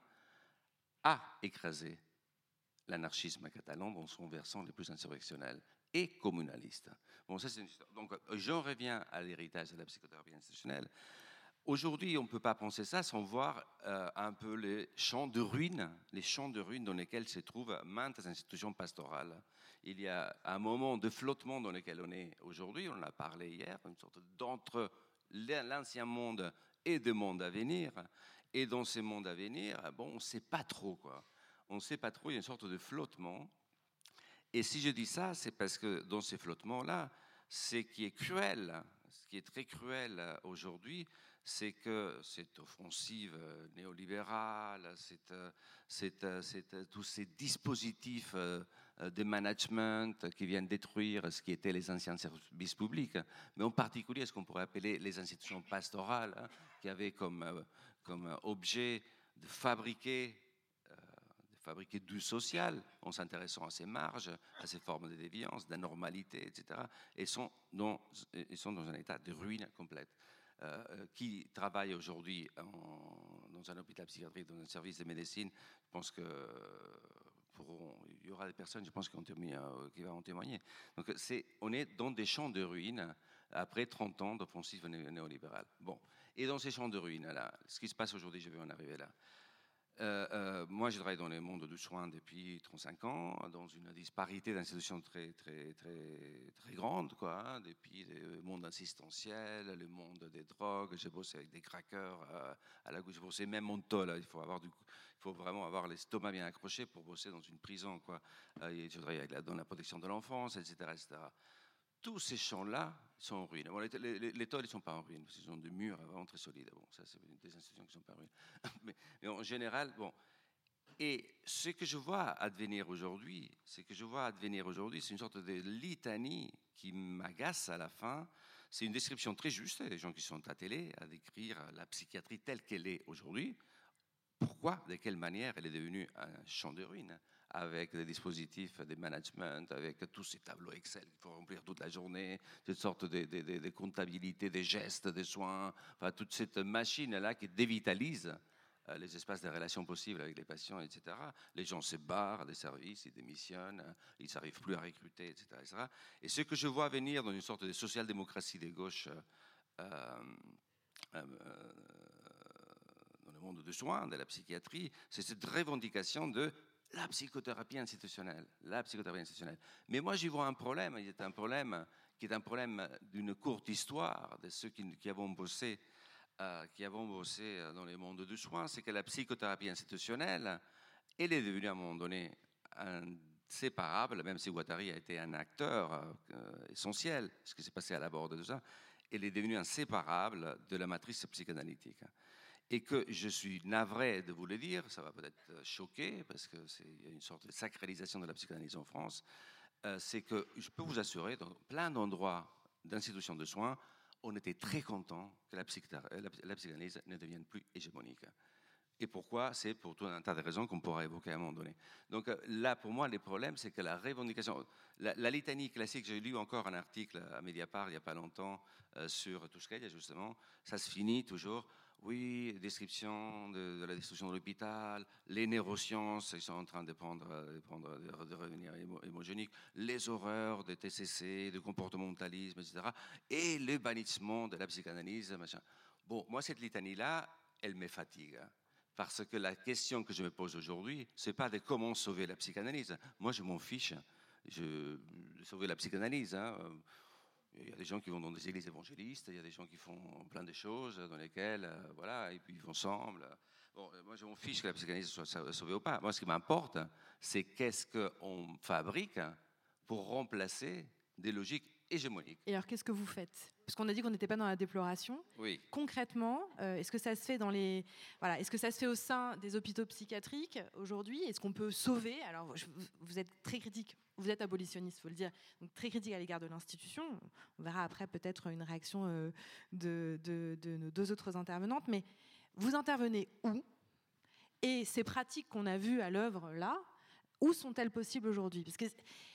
a écrasé l'anarchisme catalan dans son versant le plus insurrectionnel et communaliste. Bon, ça, une Donc, j'en reviens à l'héritage de la psychothérapie institutionnelle. Aujourd'hui, on ne peut pas penser ça sans voir euh, un peu les champs de ruines, les champs de ruines dans lesquels se trouvent maintes institutions pastorales. Il y a un moment de flottement dans lequel on est aujourd'hui, on en a parlé hier, une sorte d'entre l'ancien monde et des mondes à venir. Et dans ces mondes à venir, bon, on ne sait pas trop quoi on ne sait pas trop, il y a une sorte de flottement. Et si je dis ça, c'est parce que dans ces flottements-là, ce qui est cruel, ce qui est très cruel aujourd'hui, c'est que cette offensive néolibérale, tous ces dispositifs euh, de management qui viennent détruire ce qui étaient les anciens services publics, mais en particulier ce qu'on pourrait appeler les institutions pastorales, hein, qui avaient euh, comme objet de fabriquer fabriquer du social en s'intéressant à ces marges, à ces formes de déviance, d'anormalité, etc. Et sont dans, ils sont dans un état de ruine complète. Euh, euh, qui travaille aujourd'hui dans un hôpital psychiatrique, dans un service de médecine, je pense que y aura des personnes, je pense, qui, euh, vont témoigner. Donc, on est dans des champs de ruines après 30 ans d'offensive néolibérale. Bon. Et dans ces champs de ruines, là, ce qui se passe aujourd'hui, je vais en arriver là. Euh, euh, moi, je travaille dans le monde du soin depuis 35 ans, dans une disparité d'institutions très, très, très, très grande, quoi, hein, depuis le monde assistentiel, le monde des drogues. J'ai bossé avec des craqueurs euh, à la gauche, j'ai bossé même Monto, là, il faut avoir il faut vraiment avoir l'estomac bien accroché pour bosser dans une prison, quoi. je travaille dans la protection de l'enfance, etc., etc. tous ces champs-là sont en ruine. Bon, les, les, les ne sont pas en ruine, parce qu'ils ont des murs vraiment très solides. Bon, ça, c'est des institutions qui ne sont pas en ruine. Mais, mais, en général, bon. Et ce que je vois advenir aujourd'hui, ce que je vois advenir aujourd'hui, c'est une sorte de litanie qui m'agace à la fin. C'est une description très juste des gens qui sont attelés à décrire la psychiatrie telle qu'elle est aujourd'hui. Pourquoi, de quelle manière elle est devenue un champ de ruines? Avec des dispositifs de management, avec tous ces tableaux Excel qu'il faut remplir toute la journée, toutes sortes de, de, comptabilité des gestes, des soins, enfin, toute cette machine-là qui dévitalise euh, les espaces de relations possibles avec les patients, etc. Les gens se barrent des services, ils démissionnent, ils n'arrivent plus à recruter, etc., etc., Et ce que je vois venir dans une sorte de social-démocratie des gauches euh, euh, dans le monde de soins, de la psychiatrie, c'est cette revendication de la psychothérapie institutionnelle, la psychothérapie institutionnelle. Mais moi, j'y vois un problème. Un problème qui est un problème d'une courte histoire de ceux qui, qui avons bossé, euh, qui avons bossé dans les mondes du soin, c'est que la psychothérapie institutionnelle, elle est devenue à un moment donné inséparable, même si Guattari a été un acteur euh, essentiel, ce qui s'est passé à la bord de ça, elle est devenue inséparable de la matrice psychanalytique et que je suis navré de vous le dire, ça va peut-être choquer, parce y a une sorte de sacralisation de la psychanalyse en France, euh, c'est que je peux vous assurer, dans plein d'endroits d'institutions de soins, on était très content que la, psychanalyse ne devienne plus hégémonique. Et pourquoi? C'est pour tout un tas de raisons qu'on pourra évoquer à un moment donné. Donc euh, là, pour moi, le problème, c'est que la revendication, la, litanie classique, j'ai lu encore un article à Mediapart il n'y a pas longtemps euh, sur Touchkaya, justement, ça se finit toujours oui, description de, la destruction de l'hôpital, les neurosciences, ils sont en train de, prendre, prendre, de, revenir hémogéniques, les horreurs de TCC, de comportementalisme, etc. Et le bannissement de la psychanalyse, machin. Bon, moi, cette litanie-là, elle me fatigue. Parce que la question que je me pose aujourd'hui, c'est pas de comment sauver la psychanalyse. Moi, je m'en fiche. Je, sauver la psychanalyse. Hein. Il y a des gens qui vont dans des églises évangélistes, il y a des gens qui font plein de choses dans lesquelles, euh, voilà, et puis ils vont ensemble. Bon, euh, moi, je m'en fiche que la psychanalyse soit sauvée ou pas. Moi, ce qui m'importe, c'est qu'est-ce qu'on fabrique pour remplacer des logiques hégémoniques. Et alors, qu'est-ce que vous faites? Parce qu'on a dit qu'on n'était pas dans la déploration. Oui. Concrètement, euh, est-ce que ça se fait dans les, voilà, est-ce que ça se fait au sein des hôpitaux psychiatriques aujourd'hui? Est-ce qu'on peut sauver? Alors, je, vous êtes très critique vous êtes abolitionniste, il faut le dire, donc très critique à l'égard de l'institution. On verra après peut-être une réaction euh, de, de, de, nos deux autres intervenantes, mais vous intervenez où? Et ces pratiques qu'on a vues à l'œuvre là, où sont-elles possibles aujourd'hui? Parce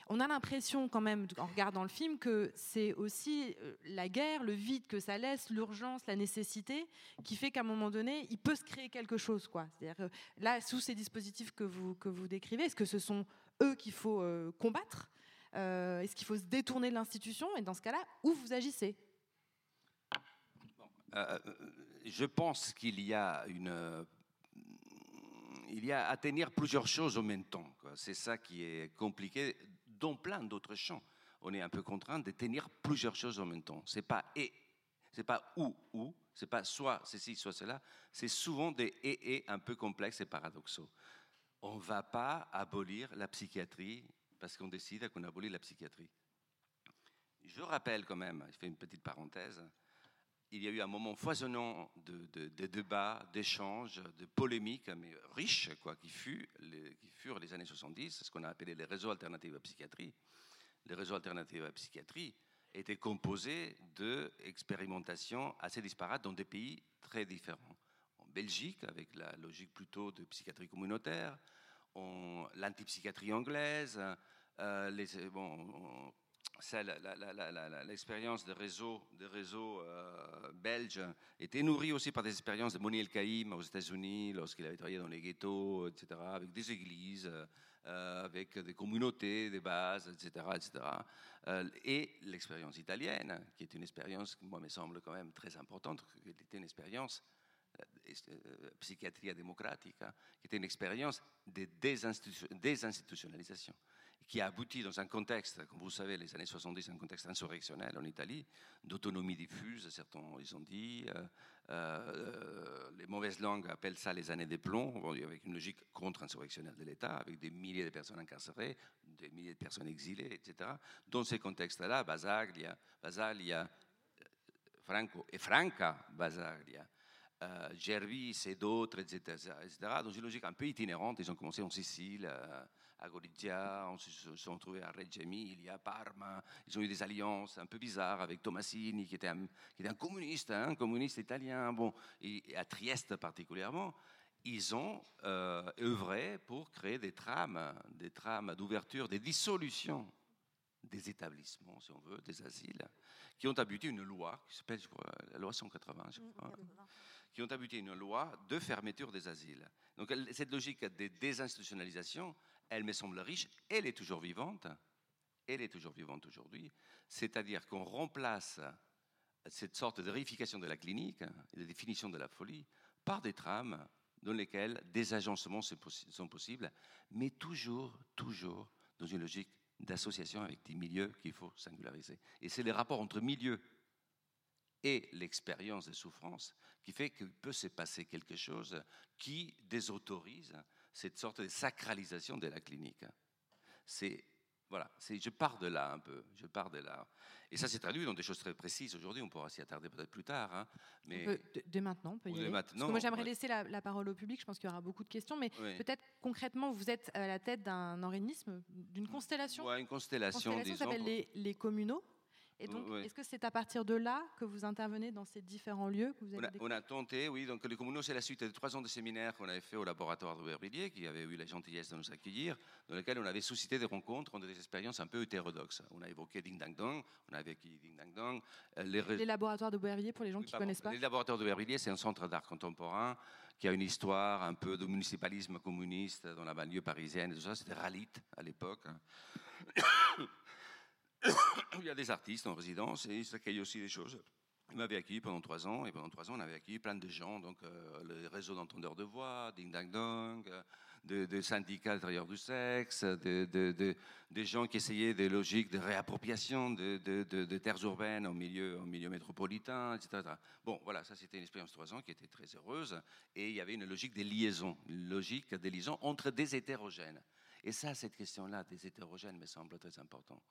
qu'on a l'impression quand même, en regardant le film, que c'est aussi euh, la guerre, le vide que ça laisse, l'urgence, la nécessité, qui fait qu'à un moment donné, il peut se créer quelque chose. C'est-à-dire que là, sous ces dispositifs que vous, que vous décrivez, est-ce que ce sont eux qu'il faut euh, combattre euh, Est-ce qu'il faut se détourner de l'institution? Et dans ce cas-là, où vous agissez? Je pense qu'il y a une il y a à tenir plusieurs choses en même temps. C'est ça qui est compliqué dans plein d'autres champs. On est un peu contraint de tenir plusieurs choses en même temps. C'est pas et, c'est pas ou ou, c'est pas soit ceci soit cela. C'est souvent des et et un peu complexes et paradoxaux on ne va pas abolir la psychiatrie parce qu'on décide qu'on abolit la psychiatrie. Je rappelle quand même, je fais une petite parenthèse, il y a eu un moment foisonnant de, débats, d'échanges, de polémiques, mais riches, quoi, qui, fut qui furent les années 70, ce qu'on a appelé les réseaux alternatifs à psychiatrie. Les réseaux alternatifs à psychiatrie étaient composés d'expérimentations assez disparates dans des pays très différents. Belgique, avec la logique plutôt de psychiatrie communautaire, l'antipsychiatrie anglaise, euh, les, bon, l'expérience des réseaux, euh, belges était nourrie aussi par des expériences de Moni El-Kaïm aux États-Unis, lorsqu'il avait travaillé dans les ghettos, etc., avec des églises, euh, avec des communautés, des bases, etc. etc. Euh, et l'expérience italienne, qui est une expérience qui, moi, me semble quand même très importante, qui était une expérience euh, psychiatrie démocratique, qui était une expérience de désinstitutionnalisation. Qui a abouti dans un contexte, comme vous savez, les années 70, un contexte insurrectionnel en Italie, d'autonomie diffuse, certains ils ont dit. Euh, euh, les mauvaises langues appellent ça les années des plombs, avec une logique contre-insurrectionnelle de l'État, avec des milliers de personnes incarcérées, des milliers de personnes exilées, etc. Dans ces contextes-là, Basaglia, Basaglia, Franco et Franca Basaglia, Gervis et d'autres, etc., etc., dans une logique un peu itinérante, ils ont commencé en Sicile à Gorizia, on se sont trouvés à Reggio Emilia, à Parma. Ils ont eu des alliances un peu bizarres avec Tomasini, qui était un, communiste, hein, un communiste italien, bon, et à Trieste particulièrement. Ils ont euh, œuvré pour créer des trames, des trames d'ouverture, des dissolutions des établissements, si on veut, des asiles, qui ont abouti une loi, qui s'appelle la loi 180, je crois, qui ont abouti une loi de fermeture des asiles. Donc cette logique de désinstitutionnalisation, elle me semble riche, elle est toujours vivante, elle est toujours vivante aujourd'hui, c'est-à-dire qu'on remplace cette sorte de réification de la clinique et de définition de la folie par des trames dans lesquelles des agencements sont possibles, mais toujours, toujours dans une logique d'association avec des milieux qu'il faut singulariser. Et c'est les rapports entre milieux et l'expérience de souffrance qui fait qu'il peut se passer quelque chose qui désautorise cette sorte de sacralisation de la clinique. C'est voilà, je pars de là un peu, je pars de là. Et ça s'est traduit dans des choses très précises aujourd'hui, on pourra s'y attarder peut-être plus tard. Hein, mais dès maintenant, on peut y aller. Moi j'aimerais laisser la, parole au public, je pense qu'il y aura beaucoup de questions, mais peut-être concrètement, vous êtes à la tête d'un organisme, d'une constellation Oui, une constellation, constellation s'appelle les, les communaux. Et donc, est-ce que c'est à partir de là que vous intervenez dans ces différents lieux que vous avez on, a, tenté, oui. Donc, le Communaux, c'est la suite de trois ans de séminaires qu'on avait fait au laboratoire de Verbillier, qui avait eu la gentillesse de nous accueillir, dans lequel on avait suscité des rencontres, des expériences un peu hétérodoxes. On a évoqué Ding Dang Dong, on a évoqué Ding Dang Dong. Euh, les, laboratoires de Verbillier, pour les gens qui ne connaissent pas Les laboratoires de c'est un centre d'art contemporain qui a une histoire un peu de municipalisme communiste dans la banlieue parisienne. tout ça. C'était Ralit à l'époque. il y a des artistes en résidence et ils accueillent aussi des choses. Ils m'avaient accueilli pendant trois ans, et pendant trois ans, on avait accueilli plein de gens, donc euh, le réseau d'entendeurs de voix, Ding Dang Dong, euh, de, syndicats de du sexe, des gens qui essayaient des logiques de réappropriation de, terres urbaines au milieu, métropolitain, etc. Bon, voilà, ça c'était une expérience de trois ans qui était très heureuse, et il y avait une logique des liaisons, une logique des liaisons entre des hétérogènes. Et ça, cette question-là des hétérogènes me semble très important.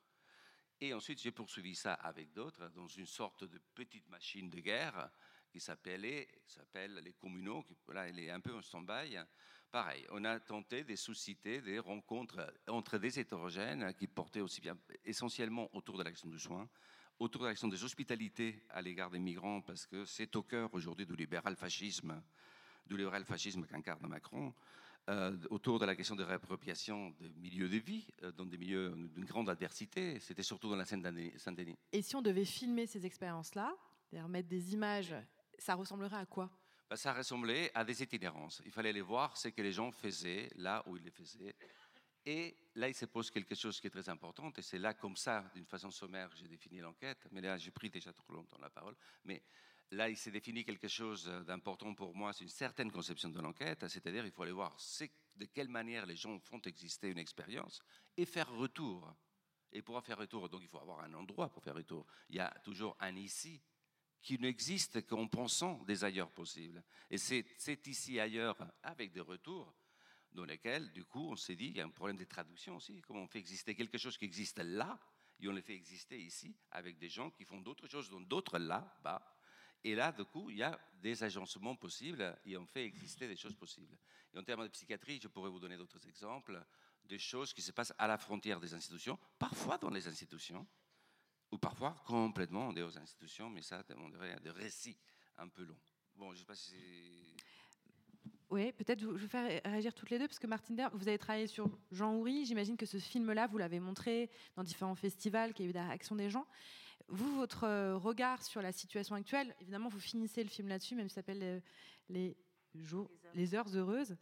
Et ensuite, j'ai poursuivi ça avec d'autres dans une sorte de petite machine de guerre qui s'appelle les communaux. Qui, elle est un peu en stand-by. Pareil, on a tenté de susciter des rencontres entre des hétérogènes qui portaient aussi bien essentiellement autour de l'action du soin, autour de l'action des hospitalités à l'égard des migrants, parce que c'est au cœur aujourd'hui du libéral fascisme, du libéral fascisme qu'incarne Macron, euh, autour de la question de réappropriation des milieux de vie, euh, dans des milieux d'une grande adversité. C'était surtout dans la Saint-Denis. Et si on devait filmer ces expériences-là, mettre des images, ça ressemblerait à quoi? Bah, Ça ressemblait à des itinérances. Il fallait aller voir ce que les gens faisaient là où ils les faisaient. Et là, il se pose quelque chose qui est très important, et c'est là, comme ça, d'une façon sommaire, j'ai défini l'enquête. Mais là, j'ai pris déjà trop longtemps la parole. Mais Là, il s'est défini quelque chose d'important pour moi, c'est une certaine conception de l'enquête, c'est-à-dire il faut aller voir de quelle manière les gens font exister une expérience et faire retour. Et pour faire retour, donc il faut avoir un endroit pour faire retour. Il y a toujours un ici qui n'existe qu'en pensant des ailleurs possibles. Et c'est ici ailleurs avec des retours dans lesquels, du coup, on s'est dit, il y a un problème de traduction aussi, comment on fait exister quelque chose qui existe là, et on le fait exister ici avec des gens qui font d'autres choses dans d'autres là-bas, et là, du coup, il y a des agencements possibles et on fait exister des choses possibles. Et en termes de psychiatrie, je pourrais vous donner d'autres exemples, des choses qui se passent à la frontière des institutions, parfois dans les institutions, ou parfois complètement en dehors des institutions, mais ça demanderait des récits un peu longs. Bon, je ne sais pas si oui, peut-être je vais faire réagir toutes les deux, parce que Martine vous avez travaillé sur Jean Houry. J'imagine que ce film-là, vous l'avez montré dans différents festivals, qu'il y a eu des réactions des gens. Vous, votre euh, regard sur la situation actuelle, évidemment, vous finissez le film là-dessus, même s'il s'appelle euh, les, jours, les heures. Heureuses.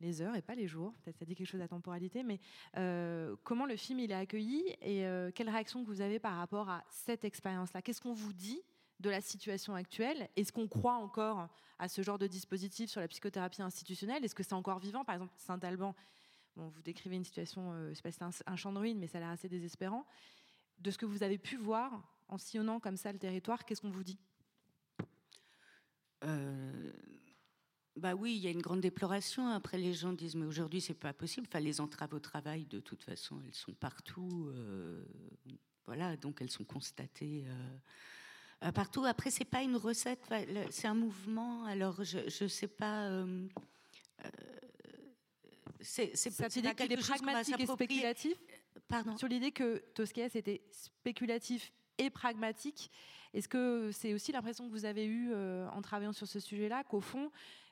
Les heures et pas les jours. Peut-être ça dit quelque chose la temporalité, mais euh, comment le film il est accueilli et quelle réaction que vous avez par rapport à cette expérience-là? Qu'est-ce qu'on vous dit de la situation actuelle? Est-ce qu'on croit encore à ce genre de dispositif sur la psychothérapie institutionnelle? Est-ce que c'est encore vivant? Par exemple, Saint-Alban, bon, vous décrivez une situation, euh, c'est pas un, un, champ de ruines, mais ça a l'air assez désespérant. De ce que vous avez pu voir en sillonnant comme ça le territoire, qu'est-ce qu'on vous dit? Euh, bah oui, il y a une grande déploration. Après, les gens disent mais aujourd'hui c'est pas possible. Enfin, les entraves au travail, de toute façon, elles sont partout. Euh, voilà, donc elles sont constatées euh, partout. Après, c'est pas une recette, c'est un mouvement. Alors, je ne sais pas. c'est cette idée qu'il est pragmatique et spéculatif. Pardon? Sur l'idée que Tosquet c'était spéculatif et pragmatique. Est-ce que c'est aussi l'impression que vous avez eue euh, en travaillant sur ce sujet-là, qu'au fond,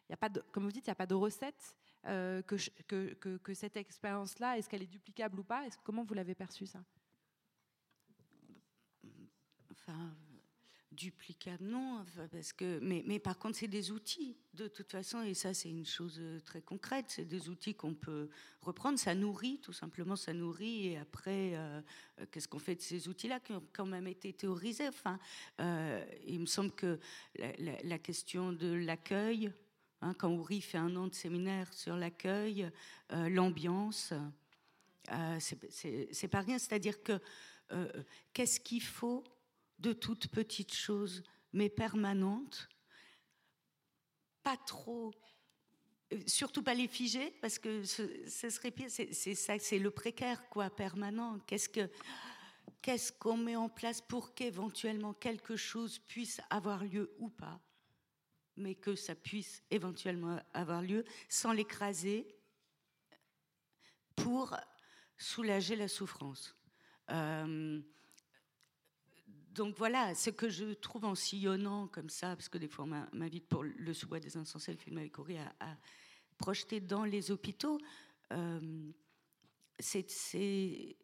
il y a pas de, comme vous dites, il n'y a pas de recette, euh, que, que, cette expérience-là, est-ce qu'elle est duplicable ou pas? Comment vous l'avez perçue ça? Duplicable, non, parce que, mais, mais par contre, c'est des outils, de toute façon, et ça, c'est une chose euh, très concrète, c'est des outils qu'on peut reprendre, ça nourrit, tout simplement, ça nourrit, et après, euh, euh, qu'est-ce qu'on fait de ces outils-là qui ont quand même été théorisés Enfin, il me semble que la, question de l'accueil, hein, quand Ouri fait un an de séminaire sur l'accueil, l'ambiance, c'est pas rien, c'est-à-dire que qu'est-ce qu'il faut de toutes petites choses, mais permanentes. Pas trop, euh, surtout pas les figer, parce que ce, serait pire. C'est ça, c'est le précaire, quoi, permanent. Qu'est-ce que qu'est-ce qu'on met en place pour qu'éventuellement quelque chose puisse avoir lieu ou pas, mais que ça puisse éventuellement avoir lieu sans l'écraser pour soulager la souffrance. Euh, donc voilà, ce que je trouve en sillonnant comme ça, parce que des fois on m'invite pour le sous-bois des insensés, le film avec Corée, à, projeter dans les hôpitaux, euh, c'est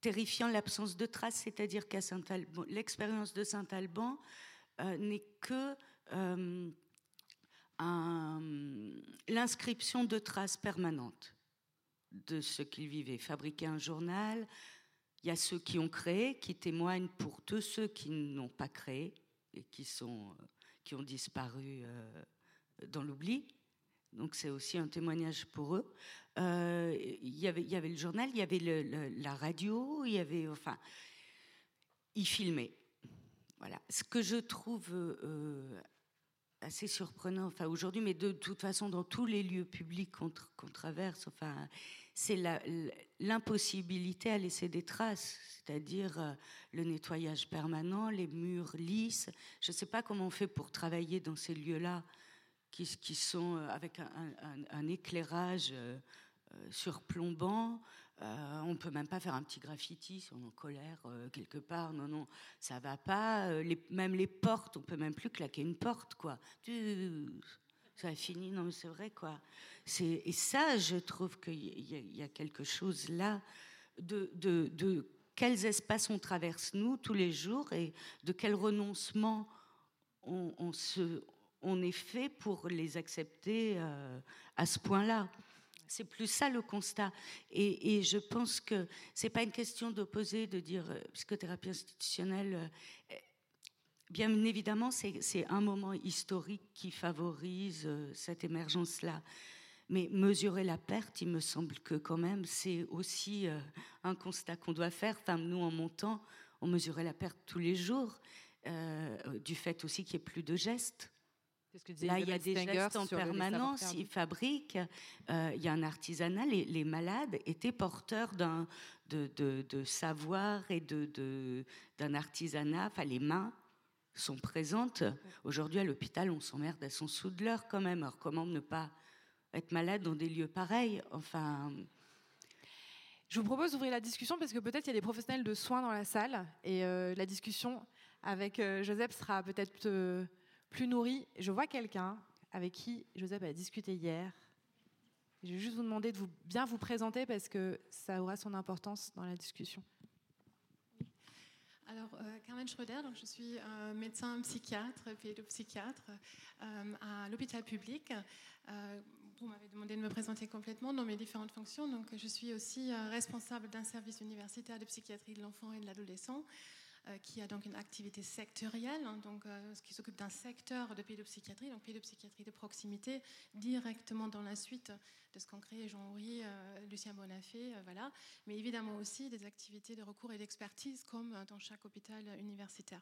terrifiant l'absence de traces, c'est-à-dire qu'à Saint-Alban, l'expérience de Saint-Alban euh, n'est que euh, l'inscription de traces permanentes de ce qu'il vivait. Fabriquer un journal, il y a ceux qui ont créé, qui témoignent pour tous ceux qui n'ont pas créé et qui, sont, euh, qui ont disparu euh, dans l'oubli. Donc c'est aussi un témoignage pour eux. Euh, y avait, il y avait le journal, il y avait la radio, il y avait... Enfin, ils filmaient. Voilà. Ce que je trouve assez surprenant, enfin aujourd'hui, mais de, toute façon dans tous les lieux publics qu'on traverse, enfin, c'est l'impossibilité à laisser des traces, c'est-à-dire euh, le nettoyage permanent, les murs lisses. Je ne sais pas comment on fait pour travailler dans ces lieux-là, qui, sont euh, avec un, éclairage euh, surplombant. Euh, on peut même pas faire un petit graffiti si on est en colère quelque part. Non, non, ça va pas. même les portes, on peut même plus claquer une porte, quoi. Ça a fini. Non, mais c'est vrai, quoi. Et ça, je trouve qu'il y, a quelque chose là de, de, quels espaces on traverse nous tous les jours et de quel renoncement on, se, on est fait pour les accepter euh, à ce point-là. C'est plus ça le constat. Et, je pense que c'est pas une question d'opposer, de dire euh, psychothérapie institutionnelle. Euh, bien évidemment, c'est un moment historique qui favorise cette émergence-là. Mais mesurer la perte, il me semble que quand même, c'est aussi euh, un constat qu'on doit faire. Enfin, nous, en montant, on mesurait la perte tous les jours, euh, du fait aussi qu'il n'y ait plus de gestes. Là, il y a des gestes en permanence, ils fabriquent. Euh, il y a un artisanat. Les, malades étaient porteurs d'un de, de, savoir et de d'un artisanat. Enfin, les mains sont présentes. Aujourd'hui, à l'hôpital, on s'emmerde à son soudeleur quand même. Alors, comment ne pas être malade dans des lieux pareils? Enfin. Je vous propose d'ouvrir la discussion parce que peut-être il y a des professionnels de soins dans la salle et euh, la discussion avec euh, Joseph sera peut-être euh, plus nourrie. Je vois quelqu'un avec qui Joseph a discuté hier. Je vais juste vous demander de vous, bien vous présenter parce que ça aura son importance dans la discussion. Alors, Carmen Schroeder, donc je suis médecin psychiatre, pédopsychiatre à l'hôpital public vous m'avez demandé de me présenter complètement dans mes différentes fonctions. Donc, je suis aussi euh, responsable d'un service universitaire de psychiatrie de l'enfant et de l'adolescent qui a donc une activité sectorielle, hein, donc qui s'occupe d'un secteur de pédopsychiatrie, donc pédopsychiatrie de proximité, directement dans la suite de ce qu'ont créé Jean-Henri, Lucien Bonafé, voilà. Mais évidemment aussi des activités de recours et d'expertise comme dans chaque hôpital universitaire.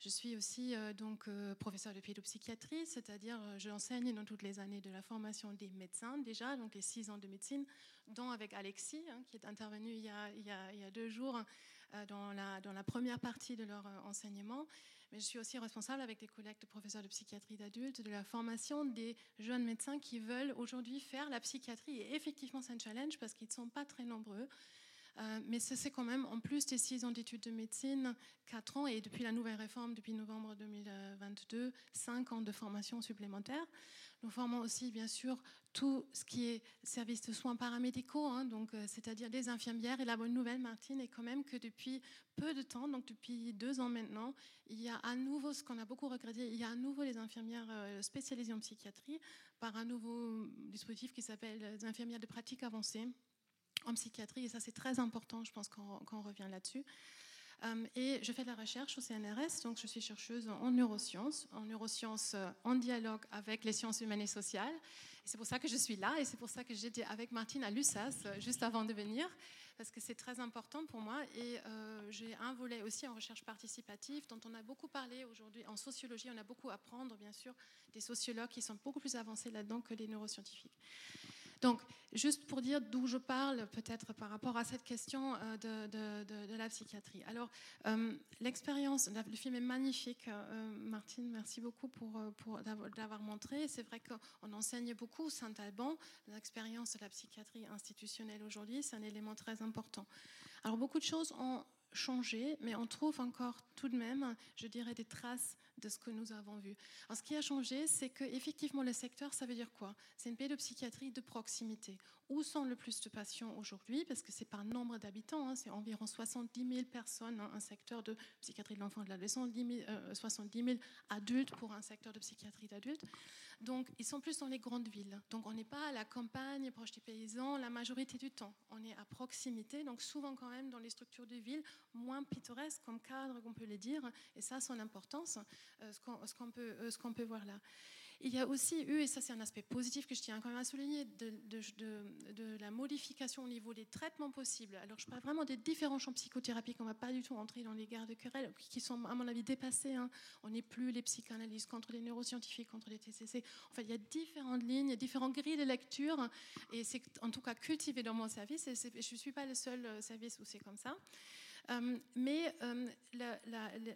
Je suis aussi euh, donc euh, professeur de pédopsychiatrie, c'est-à-dire euh, j'enseigne dans toutes les années de la formation des médecins déjà, donc les six ans de médecine, dont avec Alexis, hein, qui est intervenu il y a deux jours dans, la, dans la première partie de leur enseignement. Mais je suis aussi responsable avec des collègues de professeurs de psychiatrie d'adultes de la formation des jeunes médecins qui veulent aujourd'hui faire la psychiatrie. Et effectivement, c'est un challenge parce qu'ils ne sont pas très nombreux. Euh, mais c'est quand même, en plus des six ans d'études de médecine, quatre ans, et depuis la nouvelle réforme, depuis novembre 2022, cinq ans de formation supplémentaire. Nous formons aussi, bien sûr, tout ce qui est service de soins paramédicaux, hein, donc euh, c'est-à-dire des infirmières. Et la bonne nouvelle, Martine, est quand même que depuis peu de temps, donc depuis deux ans maintenant, il y a à nouveau, ce qu'on a beaucoup regretté, il y a à nouveau les infirmières euh, spécialisées en psychiatrie par un nouveau dispositif qui s'appelle les infirmières de pratique avancée en psychiatrie, et ça c'est très important, je pense qu'on revient là-dessus. Euh, et je fais de la recherche au CNRS, donc je suis chercheuse en neurosciences, en neurosciences euh, en dialogue avec les sciences humaines et sociales. C'est pour ça que je suis là et c'est pour ça que j'étais avec Martine à l'USAS euh, juste avant de venir, parce que c'est très important pour moi. Et j'ai un volet aussi en recherche participative dont on a beaucoup parlé aujourd'hui. En sociologie, on a beaucoup à apprendre, bien sûr, des sociologues qui sont beaucoup plus avancés là-dedans que les neuroscientifiques. Donc, juste pour dire d'où je parle, peut-être par rapport à cette question euh, de, la psychiatrie. Alors, euh, l'expérience, le film est magnifique. Euh, Martine, merci beaucoup pour, pour d'avoir montré. C'est vrai qu'on enseigne beaucoup Saint-Alban. L'expérience de la psychiatrie institutionnelle aujourd'hui, c'est un élément très important. Alors, beaucoup de choses ont changé, mais on trouve encore tout de même, je dirais, des traces de ce que nous avons vu. Alors, ce qui a changé, c'est que effectivement le secteur, ça veut dire quoi? C'est une pédopsychiatrie de proximité. Où sont le plus de patients aujourd'hui? Parce que c'est par nombre d'habitants, hein, c'est environ 70 000 personnes, hein, un secteur de psychiatrie de l'enfant et de l'adolescent, 70 000 adultes pour un secteur de psychiatrie d'adultes. Donc, ils sont plus dans les grandes villes. Donc, on n'est pas à la campagne, proche des paysans, la majorité du temps. On est à proximité, donc souvent quand même dans les structures de ville, moins pittoresques comme cadre, qu'on peut les dire. Et ça a son importance, euh, ce qu'on peut, euh, qu'on peut voir là. Il y a aussi eu, et ça c'est un aspect positif que je tiens quand même à souligner, de, la modification au niveau des traitements possibles. Alors je parle vraiment des différents champs psychothérapiques, on ne va pas du tout entrer dans les guerres de querelle, qui sont à mon avis dépassées. Hein. On n'est plus les psychanalystes contre les neuroscientifiques, contre les TCC. En fait, il y a différentes lignes, différentes grilles de lecture, et c'est en tout cas cultivé dans mon service, et je ne suis pas le seul euh, service où c'est comme ça. Euh, mais euh,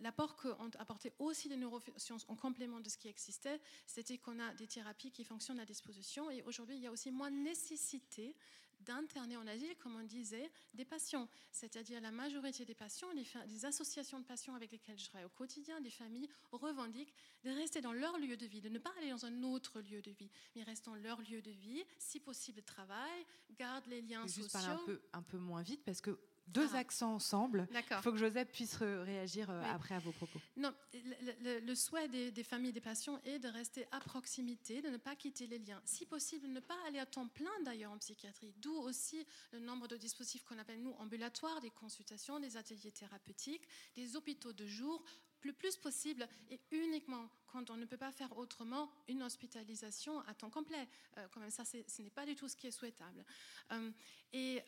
l'apport qu'ont apporté aussi les neurosciences en complément de ce qui existait, c'était qu'on a des thérapies qui fonctionnent à disposition. Et aujourd'hui, il y a aussi moins nécessité d'interner en asile, comme on disait, des patients. C'est-à-dire la majorité des patients, les, des associations de patients avec lesquelles je travaille au quotidien, des familles, revendiquent de rester dans leur lieu de vie, de ne pas aller dans un autre lieu de vie, mais restent dans leur lieu de vie, si possible travail, gardent les liens sociaux. Juste parler un peu, un peu moins vite, parce que deux ah. accents ensemble. Il faut que Joseph puisse réagir euh, après à vos propos. Non, le, souhait des, familles des patients est de rester à proximité, de ne pas quitter les liens. Si possible, ne pas aller à temps plein d'ailleurs en psychiatrie. D'où aussi le nombre de dispositifs qu'on appelle nous ambulatoires, des consultations, des ateliers thérapeutiques, des hôpitaux de jour, le plus possible et uniquement quand on ne peut pas faire autrement, une hospitalisation à temps complet. Euh, quand même, ça, ce n'est pas du tout ce qui est souhaitable. Euh, et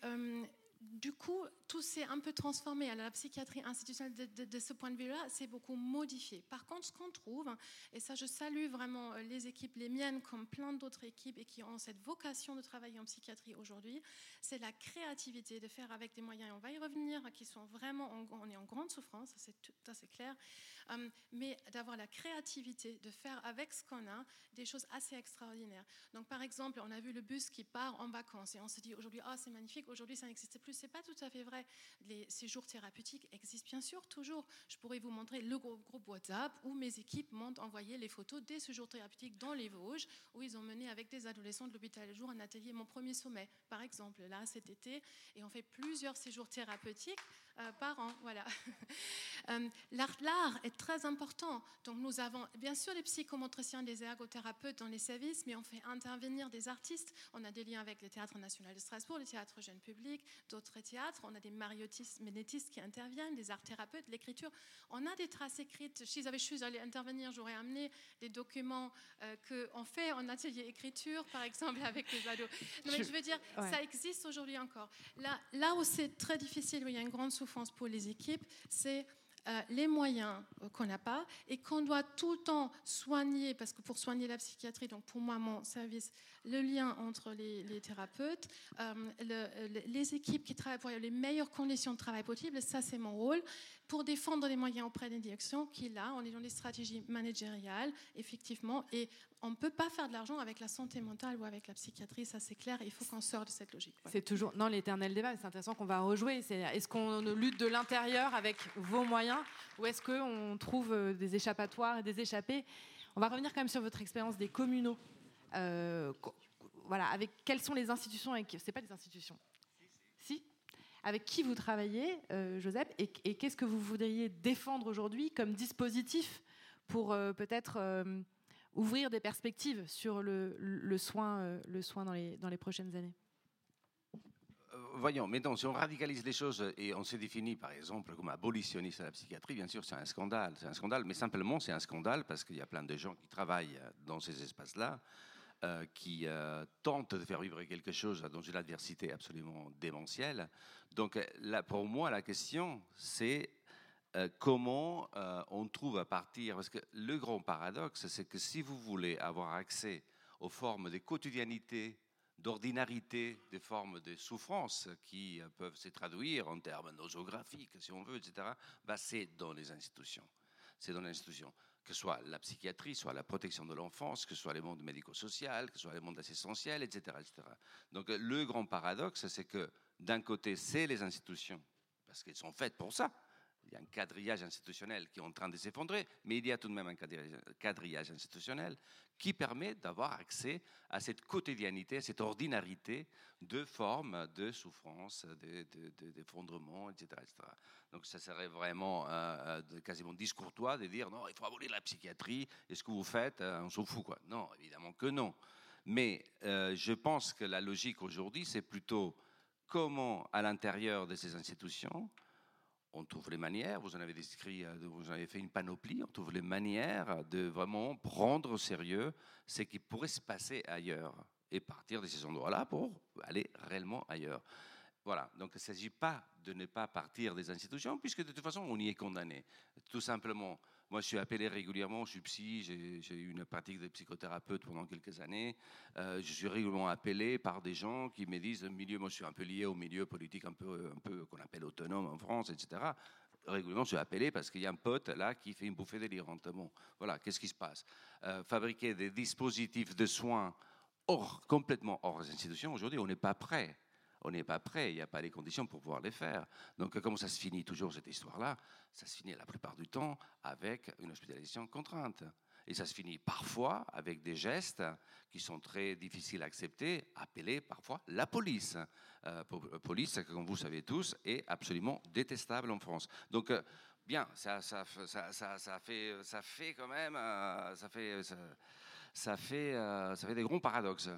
du coup, tout s'est un peu transformé. la psychiatrie institutionnelle, de, ce point de vue-là, c'est beaucoup modifié. Par contre, ce qu'on trouve, et ça, je salue vraiment euh, les équipes, les miennes, comme plein d'autres équipes, et qui ont cette vocation de travailler en psychiatrie aujourd'hui, c'est la créativité de faire avec des moyens, on va y revenir, qui sont vraiment, on est en grande souffrance, c'est tout assez clair, euh, mais d'avoir la créativité de faire avec ce qu'on a des choses assez extraordinaires. Donc, par exemple, on a vu le bus qui part en vacances, et on se dit aujourd'hui, ah, c'est magnifique, aujourd'hui, ça n'existe plus. C'est pas tout à fait vrai. Les séjours thérapeutiques existent bien sûr toujours. Je pourrais vous montrer le groupe WhatsApp où mes équipes m'ont envoyé les photos des séjours thérapeutiques dans les Vosges, où ils ont mené avec des adolescents de l'hôpital jour un atelier Mon premier sommet, par exemple, là cet été, et on fait plusieurs séjours thérapeutiques par an. Voilà. L'art est très important. Donc nous avons bien sûr les psychomotriciens, des ergothérapeutes dans les services, mais on fait intervenir des artistes. On a des liens avec le Théâtre national de Strasbourg, le Théâtre jeune public, d'autres théâtres. On a des marionettistes, ménétistes qui interviennent, des art thérapeutes, l'écriture. On a des traces écrites. Si j'avais choisi d'aller intervenir, j'aurais amené des documents euh, qu'on fait en atelier écriture, par exemple, avec les ados. Non, mais je veux dire, ça existe aujourd'hui encore. Là, là où c'est très difficile, où il y a une grande souffrance pour les équipes, c'est euh, les moyens euh, qu'on n'a pas et qu'on doit tout le temps soigner, parce que pour soigner la psychiatrie, donc pour moi, mon service, le lien entre les, thérapeutes, euh, les équipes qui travaillent pour les meilleures conditions de travail possibles, ça c'est mon rôle pour défendre les moyens auprès des directions qui, là, on est dans des stratégies managériales, effectivement, et on ne peut pas faire de l'argent avec la santé mentale ou avec la psychiatrie, ça c'est clair, il faut qu'on sorte de cette logique. C'est toujours, non, l'éternel débat, c'est intéressant qu'on va rejouer, est-ce qu'on lutte de l'intérieur avec vos moyens, ou est-ce qu'on trouve euh, des échappatoires et des échappées? On va revenir quand même sur votre expérience des communaux. Euh, voilà, avec quelles sont les institutions, avec, c'est pas des institutions, si avec qui vous travaillez, euh, Joseph, et, qu'est-ce que vous voudriez défendre aujourd'hui comme dispositif pour euh, peut-être ouvrir des perspectives sur le, soin, le soin dans, les, dans les prochaines années? Voyons, maintenant, si on radicalise les choses et on se définit, par exemple, comme abolitionniste à la psychiatrie, bien sûr, c'est un scandale. C'est un scandale, mais simplement, c'est un scandale parce qu'il y a plein de gens qui travaillent dans ces espaces-là euh, qui euh, tente de faire vivre quelque chose dans une adversité absolument démentielle. Donc là, pour moi, la question, c'est euh, comment on trouve à partir, parce que le grand paradoxe, c'est que si vous voulez avoir accès aux formes de quotidianité, d'ordinarité, des formes de souffrance qui peuvent se traduire en termes nosographiques, si on veut, etc., bah, c'est dans les institutions. C'est dans les institutions que ce soit la psychiatrie, soit la protection de l'enfance, que ce soit les mondes médico-social, que ce soit les mondes essentiels, etc., etc. Donc le grand paradoxe, c'est que d'un côté, c'est les institutions, parce qu'elles sont faites pour ça, il y a un quadrillage institutionnel qui est en train de s'effondrer, mais il y a tout de même un quadrillage institutionnel qui permet d'avoir accès à cette quotidianité, à cette ordinarité de formes de souffrance, d'effondrement, etc., etc., Donc ça serait vraiment euh, euh, quasiment discourtois de dire non, il faut abolir la psychiatrie, et ce que vous faites, euh, on s'en fout. Quoi. Non, évidemment que non. Mais je pense que la logique aujourd'hui, c'est plutôt comment, à l'intérieur de ces institutions, on trouve les manières, vous en avez décrit, euh, vous en avez fait une panoplie, on trouve les manières de vraiment prendre au sérieux ce qui pourrait se passer ailleurs et partir de ces endroits-là pour aller réellement ailleurs. Voilà, donc il ne s'agit pas de ne pas partir des institutions, puisque de toute façon, on y est condamné. Tout simplement, moi, je suis appelé régulièrement, je suis psy, j'ai eu une pratique de psychothérapeute pendant quelques années. Euh, je suis régulièrement appelé par des gens qui me disent, milieu, moi je suis un peu lié au milieu politique un peu, un peu qu'on appelle autonome en France, etc. Régulièrement, je suis appelé parce qu'il y a un pote là qui fait une bouffée délirante. Bon, voilà, qu'est-ce qui se passe? Euh, Fabriquer des dispositifs de soins hors, complètement hors des institutions, aujourd'hui, on n'est pas prêt on n'est pas prêt, il n'y a pas les conditions pour pouvoir les faire. Donc comment ça se finit toujours cette histoire-là? Ça se finit la plupart du temps avec une hospitalisation contrainte. Et ça se finit parfois avec des gestes qui sont très difficiles à accepter, appeler parfois la police. Euh, euh, police, comme vous savez tous, est absolument détestable en France. Donc, euh, bien, ça, fait, quand même, fait, ça, fait, des grands paradoxes.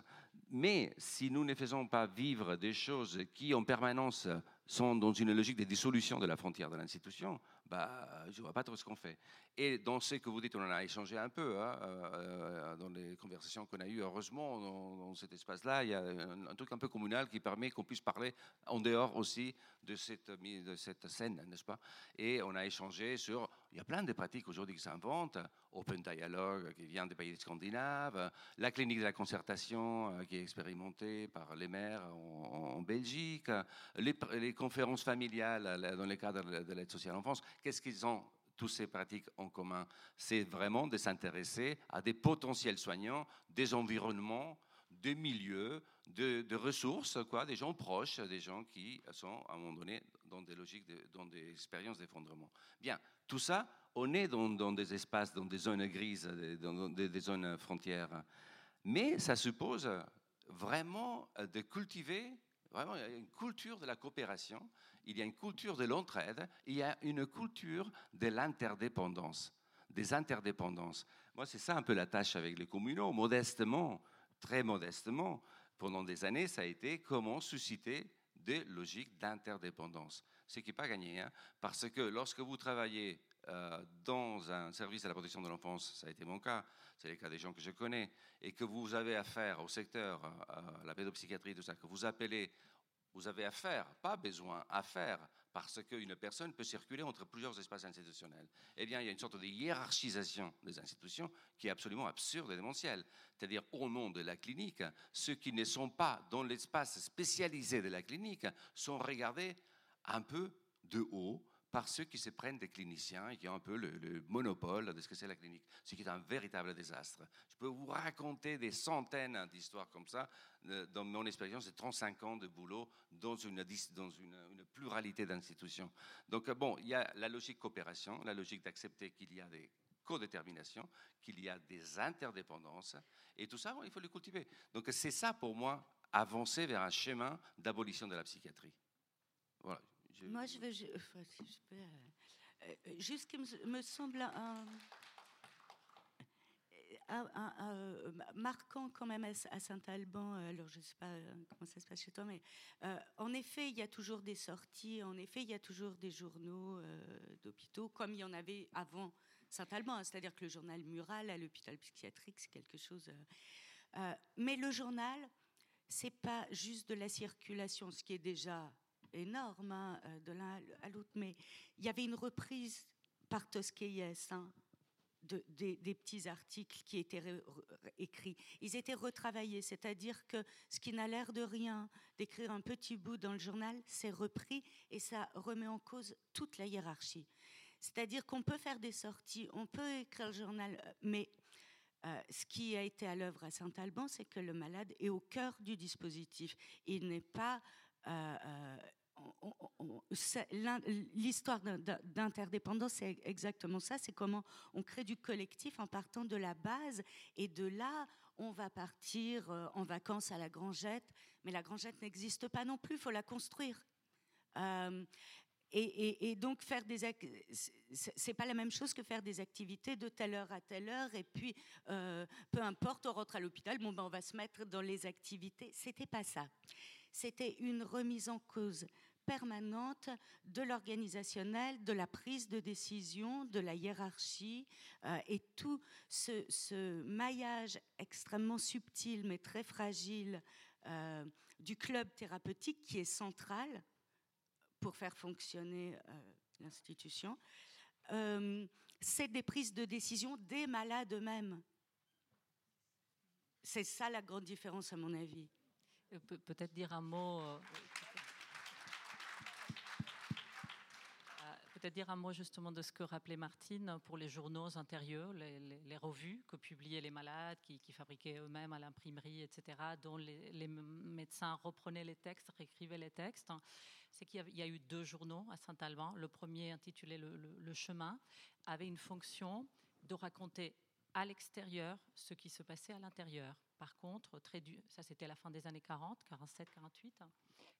Mais si nous ne faisons pas vivre des choses qui en permanence sont dans une logique de dissolution de la frontière de l'institution, bah, je ne vois pas trop ce qu'on fait. Et dans ce que vous dites, on en a échangé un peu hein, euh, dans les conversations qu'on a eues. Heureusement, dans, cet espace-là, il y a un, truc un peu communal qui permet qu'on puisse parler en dehors aussi de cette, de cette scène, n'est-ce pas? Et on a échangé sur. Il y a plein de pratiques aujourd'hui qui s'inventent. Open Dialogue qui vient des pays scandinaves, la clinique de la concertation euh, qui est expérimentée par les maires en, Belgique, les, conférences familiales dans les cadres de l'aide sociale en France. Qu'est-ce qu'ils ont toutes ces pratiques en commun? C'est vraiment de s'intéresser à des potentiels soignants, des environnements, des milieux, de, ressources, quoi, des gens proches, des gens qui sont à un moment donné dans des logiques, dans des expériences d'effondrement. Bien, tout ça, on est dans, des espaces, dans des zones grises, dans des, des zones frontières. Mais ça suppose vraiment de cultiver vraiment une culture de la coopération il y a une culture de l'entraide, il y a une culture de l'interdépendance, des interdépendances. Moi, c'est ça un peu la tâche avec les communaux, modestement, très modestement. Pendant des années, ça a été comment susciter des logiques d'interdépendance. Ce qui n'est pas gagné, hein, parce que lorsque vous travaillez euh, dans un service de la protection de l'enfance, ça a été mon cas, c'est le cas des gens que je connais, et que vous avez affaire au secteur, à la pédopsychiatrie, tout ça, que vous appelez, vous avez affaire, pas besoin, affaire, parce qu'une personne peut circuler entre plusieurs espaces institutionnels. Eh bien, il y a une sorte de hiérarchisation des institutions qui est absolument absurde et démentielle. C'est-à-dire, au nom de la clinique, ceux qui ne sont pas dans l'espace spécialisé de la clinique sont regardés un peu de haut par ceux qui se prennent des cliniciens et qui ont un peu le, monopole de ce que c'est la clinique, ce qui est un véritable désastre. Je peux vous raconter des centaines d'histoires comme ça euh, dans mon expérience de 35 ans de boulot dans une, dans une, pluralité d'institutions. Donc euh, bon, il y a la logique coopération, la logique d'accepter qu'il y a des codéterminations, qu'il y a des interdépendances, et tout ça, il faut le cultiver. Donc c'est ça pour moi, avancer vers un chemin d'abolition de la psychiatrie. Voilà. Moi, je veux, euh, euh, juste ce qui me, semble un, marquant quand même à, Saint-Alban, alors je ne sais pas euh, comment ça se passe chez toi, mais en effet, il y a toujours des sorties, en effet, il y a toujours des journaux d'hôpitaux, comme il y en avait avant Saint-Alban, hein, c'est-à-dire que le journal mural à l'hôpital psychiatrique, c'est quelque chose... mais le journal, c'est pas juste de la circulation, ce qui est déjà énorme hein, euh, de l'un à l'autre, mais il y avait une reprise par Tosquelles hein, de, des, petits articles qui étaient écrits. Ils étaient retravaillés, c'est-à-dire que ce qui n'a l'air de rien, d'écrire un petit bout dans le journal, c'est repris et ça remet en cause toute la hiérarchie. C'est-à-dire qu'on peut faire des sorties, on peut écrire le journal, euh, mais euh, ce qui a été à l'œuvre à Saint-Alban, c'est que le malade est au cœur du dispositif. Il n'est pas l'histoire d'interdépendance, c'est exactement ça. C'est comment on crée du collectif en partant de la base. Et de là, on va partir euh, en vacances à la Grangette. Mais la Grangette n'existe pas non plus, il faut la construire. Euh, et, donc faire des c'est pas la même chose que faire des activités de telle heure à telle heure et puis euh, peu importe on rentre à l'hôpital bon ben on va se mettre dans les activités c'était pas ça c'était une remise en cause permanente de l'organisationnel, de la prise de décision, de la hiérarchie euh, et tout ce, maillage extrêmement subtil mais très fragile euh, du club thérapeutique qui est central pour faire fonctionner euh, l'institution. c'est des prises de décision des malades eux-mêmes. C'est ça la grande différence à mon avis. Peut-être dire un mot peut-être dire un mot justement de ce que rappelait Martine pour les journaux intérieurs, les, revues que publiaient les malades, qui, fabriquaient eux-mêmes à l'imprimerie, etc., dont les, médecins reprenaient les textes, réécrivaient les textes. C'est qu'il y, a eu deux journaux à Saint-Alban. Le premier, intitulé le, Chemin, avait une fonction de raconter à l'extérieur ce qui se passait à l'intérieur. Par contre, très ça c'était la fin des années 40, 47, 48.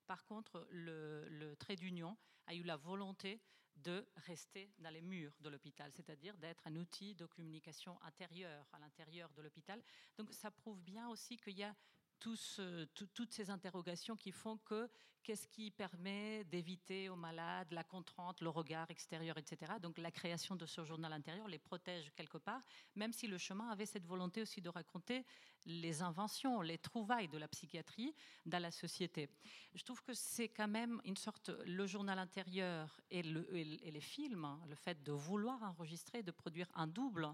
Par contre, le trait d'union a eu la volonté de rester dans les murs de l'hôpital, c'est-à-dire d'être un outil de communication intérieure à l'intérieur de l'hôpital. Donc ça prouve bien aussi qu'il y a toutes ces interrogations qui font que qu'est-ce qui permet d'éviter aux malades la contrainte, le regard extérieur, etc. Donc la création de ce journal intérieur les protège quelque part, même si le chemin avait cette volonté aussi de raconter les inventions, les trouvailles de la psychiatrie dans la société. Je trouve que c'est quand même une sorte, le journal intérieur et, les films, hein, le fait de vouloir enregistrer, de produire un double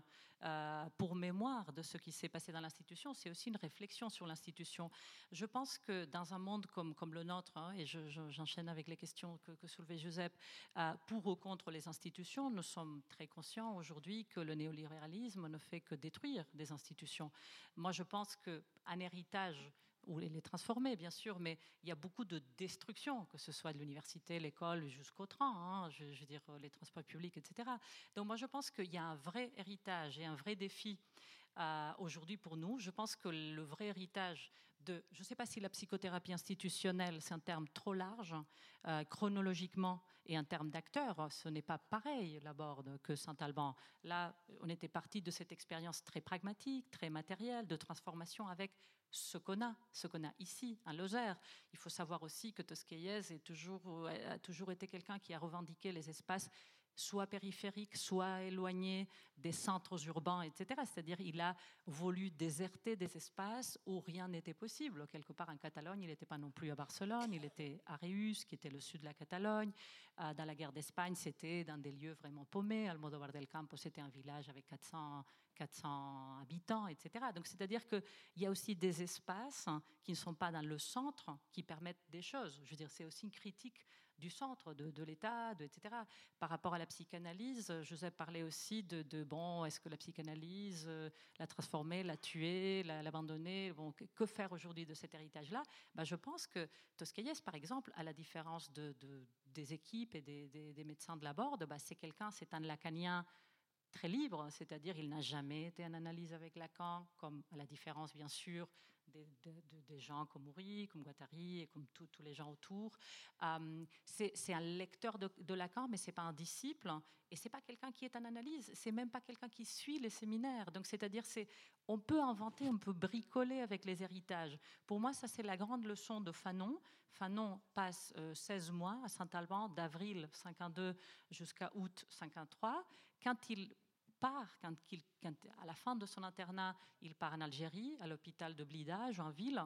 euh, pour mémoire de ce qui s'est passé dans l'institution, c'est aussi une réflexion sur l'institution. Je pense que dans un monde comme, le nôtre, hein, et j'enchaîne avec les questions que, soulevait Joseph, euh, pour ou contre les institutions, nous sommes très conscients aujourd'hui que le néolibéralisme ne fait que détruire des institutions. Moi, je pense qu'un héritage ou les transformer, bien sûr, mais il y a beaucoup de destruction, que ce soit de l'université, l'école, jusqu'au train, hein, je, veux dire, les transports publics, etc. Donc moi, je pense qu'il y a un vrai héritage et un vrai défi euh, aujourd'hui pour nous. Je pense que le vrai héritage je ne sais pas si la psychothérapie institutionnelle, c'est un terme trop large, euh, chronologiquement, et en termes d'acteurs, ce n'est pas pareil, la Borde, que Saint-Alban. Là, on était parti de cette expérience très pragmatique, très matérielle, de transformation avec ce qu'on a, ce qu'on a ici, un Lozère. Il faut savoir aussi que Tosquelles toujours, a toujours été quelqu'un qui a revendiqué les espaces soit périphériques, soit éloignés des centres urbains, etc. C'est-à-dire il a voulu déserter des espaces où rien n'était possible. Quelque part en Catalogne, il n'était pas non plus à Barcelone, il était à Reus, qui était le sud de la Catalogne. Euh, dans la guerre d'Espagne, c'était dans des lieux vraiment paumés. Almodóvar del Campo, c'était un village avec 400, 400 habitants, etc. Donc c'est-à-dire qu'il y a aussi des espaces qui ne sont pas dans le centre qui permettent des choses. Je veux dire, c'est aussi une critique du centre, de, l'État, etc. Par rapport à la psychanalyse, Joseph parlait aussi de, bon, est-ce que la psychanalyse euh, l'a transformée, l'a tuée, l'abandonnée bon, Que faire aujourd'hui de cet héritage-là? Bah, Je pense que Toscaïès, par exemple, à la différence de, des équipes et des, médecins de la Borde, bah, c'est quelqu'un, c'est un lacanien très libre, c'est-à-dire il n'a jamais été en analyse avec Lacan, comme à la différence bien sûr des, gens comme Uri, comme Guattari et comme tous les gens autour. Euh, c'est un lecteur de, Lacan, mais c'est pas un disciple et c'est pas quelqu'un qui est en analyse. C'est même pas quelqu'un qui suit les séminaires. Donc c'est-à-dire c'est on peut inventer, on peut bricoler avec les héritages. Pour moi, ça c'est la grande leçon de Fanon. Fanon passe 16 euh, mois à Saint-Alban d'avril 52 jusqu'à août 53. Quand il quand, à la fin de son internat, il part en Algérie, à l'hôpital de Blida, Joinville,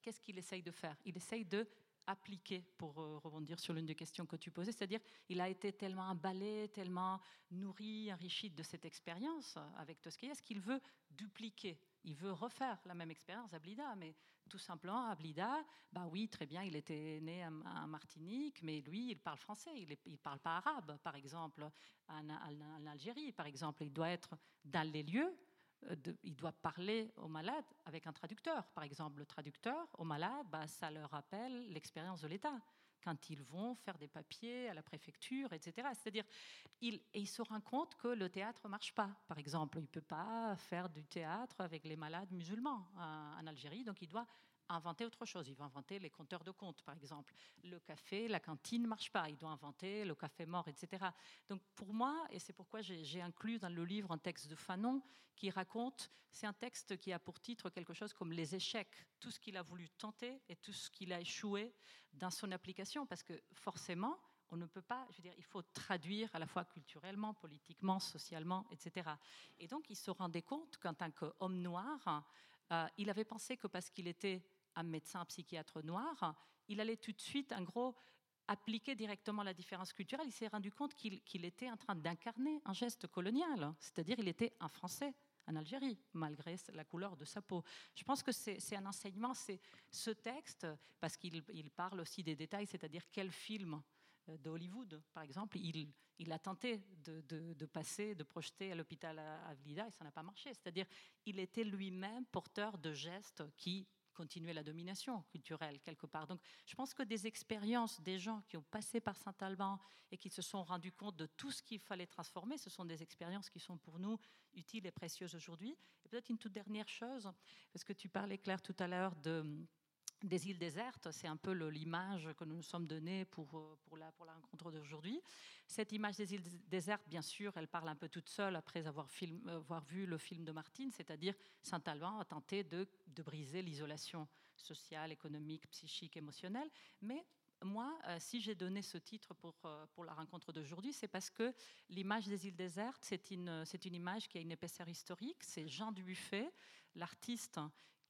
qu'est-ce qu'il essaye de faire? Il essaye de appliquer, pour euh, rebondir sur l'une des questions que tu posais, c'est-à-dire il a été tellement emballé, tellement nourri, enrichi de cette expérience avec Tosquelles qu'il veut dupliquer? Il veut refaire la même expérience à Blida, mais tout simplement à Blida, bah oui, très bien, il était né en, Martinique, mais lui, il parle français, il ne parle pas arabe, par exemple, en, Algérie, par exemple, il doit être dans les lieux, euh, il doit parler aux malades avec un traducteur, par exemple, le traducteur aux malades, bah, ça leur rappelle l'expérience de l'État quand ils vont faire des papiers à la préfecture, etc. C'est-à-dire, il, il se rend compte que le théâtre ne marche pas. Par exemple, il ne peut pas faire du théâtre avec les malades musulmans en Algérie, donc il doit inventer autre chose. Il va inventer les compteurs de comptes, par exemple. Le café, la cantine ne marche pas. Il doit inventer le café mort, etc. Donc pour moi, et c'est pourquoi j'ai inclus dans le livre un texte de Fanon qui raconte, c'est un texte qui a pour titre quelque chose comme les échecs, tout ce qu'il a voulu tenter et tout ce qu'il a échoué dans son application, parce que forcément, on ne peut pas, je veux dire, il faut traduire à la fois culturellement, politiquement, socialement, etc. Et donc, il se rendait compte qu'en tant qu'homme noir, euh, il avait pensé que parce qu'il était un médecin psychiatre noir, il allait tout de suite, en gros, appliquer directement la différence culturelle. Il s'est rendu compte qu'il était en train d'incarner un geste colonial, c'est-à-dire il était un Français en Algérie, malgré la couleur de sa peau. Je pense que c'est un enseignement, c'est ce texte, parce qu'il parle aussi des détails, c'est-à-dire quel film euh, de Hollywood, par exemple, il, il a tenté de, passer, de projeter à l'hôpital à Avlida et ça n'a pas marché. C'est-à-dire, il était lui-même porteur de gestes qui continuaient la domination culturelle quelque part. Donc, je pense que des expériences des gens qui ont passé par Saint-Alban et qui se sont rendus compte de tout ce qu'il fallait transformer, ce sont des expériences qui sont pour nous utiles et précieuses aujourd'hui. Et peut-être une toute dernière chose, parce que tu parlais, Claire, tout à l'heure de des îles désertes, c'est un peu l'image que nous nous sommes donnée pour, euh, pour, la, rencontre d'aujourd'hui. Cette image des îles désertes, bien sûr, elle parle un peu toute seule après avoir, film, euh, avoir vu le film de Martine, c'est-à-dire Saint-Alban a tenté de, de briser l'isolation sociale, économique, psychique, émotionnelle. Mais moi, euh, si j'ai donné ce titre pour, pour la rencontre d'aujourd'hui, c'est parce que l'image des îles désertes, c'est une, une image qui a une épaisseur historique. C'est Jean Dubuffet, l'artiste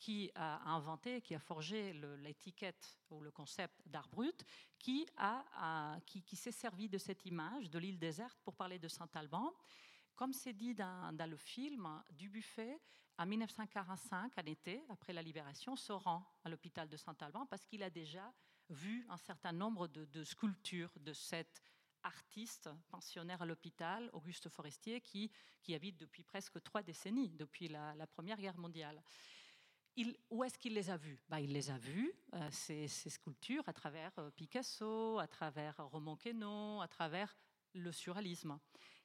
qui a inventé, qui a forgé l'étiquette ou le concept d'art brut, qui, a, qui, s'est servi de cette image de l'île déserte pour parler de Saint-Alban. Comme c'est dit dans, le film, Dubuffet, en 1945, en été, après la libération, se rend à l'hôpital de Saint-Alban parce qu'il a déjà vu un certain nombre de, sculptures de cet artiste pensionnaire à l'hôpital, Auguste Forestier, qui, qui habite depuis presque trois décennies, depuis la, la Première Guerre mondiale où est-ce qu'il les a vus? Bah, Il les a vus, euh, ces, sculptures, à travers euh, Picasso, à travers Roman Queneau, à travers le surréalisme.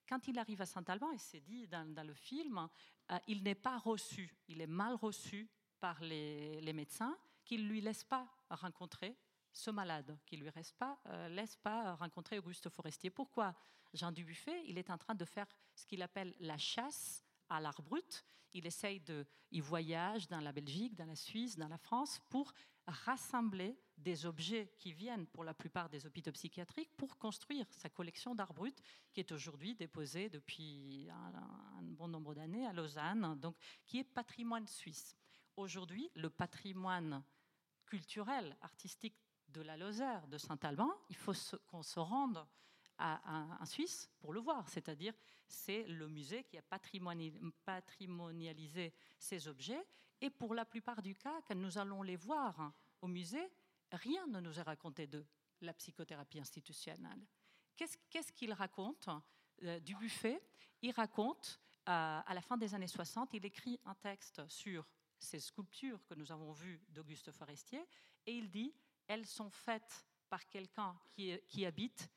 Quand il arrive à Saint-Alban, et c'est dit dans, le film, euh, il n'est pas reçu, il est mal reçu par les, médecins qui ne lui laissent pas rencontrer ce malade, qui ne lui reste euh, laisse pas rencontrer Auguste Forestier. Pourquoi? Jean Dubuffet, il est en train de faire ce qu'il appelle la chasse à l'art brut. Il essaye de, voyage dans la Belgique, dans la Suisse, dans la France pour rassembler des objets qui viennent pour la plupart des hôpitaux psychiatriques pour construire sa collection d'art brut qui est aujourd'hui déposée depuis un, un bon nombre d'années à Lausanne, donc qui est patrimoine suisse. Aujourd'hui, le patrimoine culturel, artistique de la Lozère, de Saint-Alban, il faut qu'on se rende à, en Suisse pour le voir. C'est-à-dire, c'est le musée qui a patrimonialisé ces objets. Et pour la plupart du cas, quand nous allons les voir au musée, rien ne nous est raconté de la psychothérapie institutionnelle. Qu'est-ce qu'il raconte euh, du buffet? Il raconte, euh, à la fin des années 60, il écrit un texte sur ces sculptures que nous avons vues d'Auguste Forestier, et il dit, elles sont faites par quelqu'un qui habite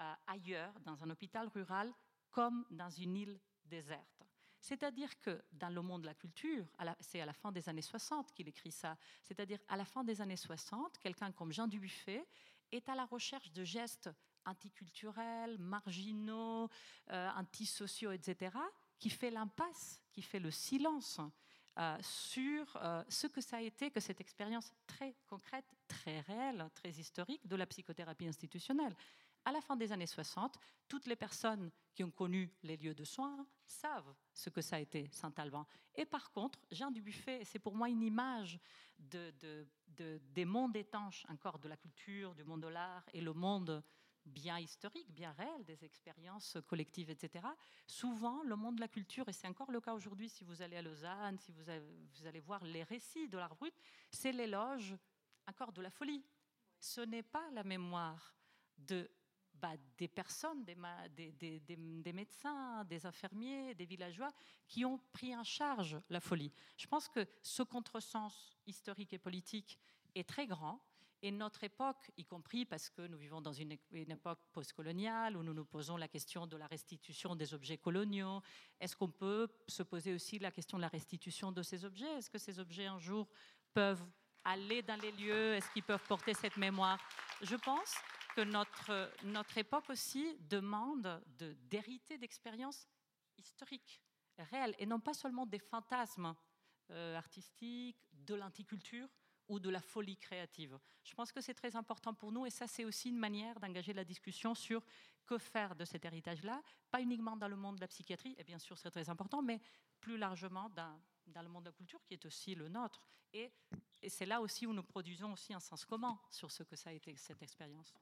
euh, ailleurs, dans un hôpital rural, comme dans une île déserte. C'est-à-dire que dans le monde de la culture, c'est à la fin des années 60 qu'il écrit ça, c'est-à-dire à la fin des années 60, quelqu'un comme Jean Dubuffet est à la recherche de gestes anticulturels, marginaux, euh, antisociaux, etc., qui fait l'impasse, qui fait le silence euh, sur euh, ce que ça a été que cette expérience très concrète, très réelle, très historique de la psychothérapie institutionnelle à la fin des années 60, toutes les personnes qui ont connu les lieux de soins savent ce que ça a été Saint-Alban. Et par contre, Jean Dubuffet, c'est pour moi une image de, des mondes étanches encore de la culture, du monde de l'art et le monde bien historique, bien réel, des expériences collectives, etc. Souvent, le monde de la culture, et c'est encore le cas aujourd'hui si vous allez à Lausanne, si vous allez voir les récits de l'art brut, c'est l'éloge encore de la folie. Ce n'est pas la mémoire de bah, des personnes, des, médecins, des infirmiers, des villageois qui ont pris en charge la folie. Je pense que ce contresens historique et politique est très grand. Et notre époque, y compris parce que nous vivons dans une, une époque postcoloniale où nous nous posons la question de la restitution des objets coloniaux, est-ce qu'on peut se poser aussi la question de la restitution de ces objets? Est-ce que ces objets un jour peuvent aller dans les lieux? Est-ce qu'ils peuvent porter cette mémoire? Je pense que notre, notre époque aussi demande d'hériter d'expériences historiques, réelles, et non pas seulement des fantasmes euh, artistiques, de l'anticulture ou de la folie créative. Je pense que c'est très important pour nous et ça c'est aussi une manière d'engager la discussion sur que faire de cet héritage-là, pas uniquement dans le monde de la psychiatrie, et bien sûr c'est très important, mais plus largement dans, le monde de la culture qui est aussi le nôtre. Et c'est là aussi où nous produisons aussi un sens commun sur ce que ça a été cette expérience.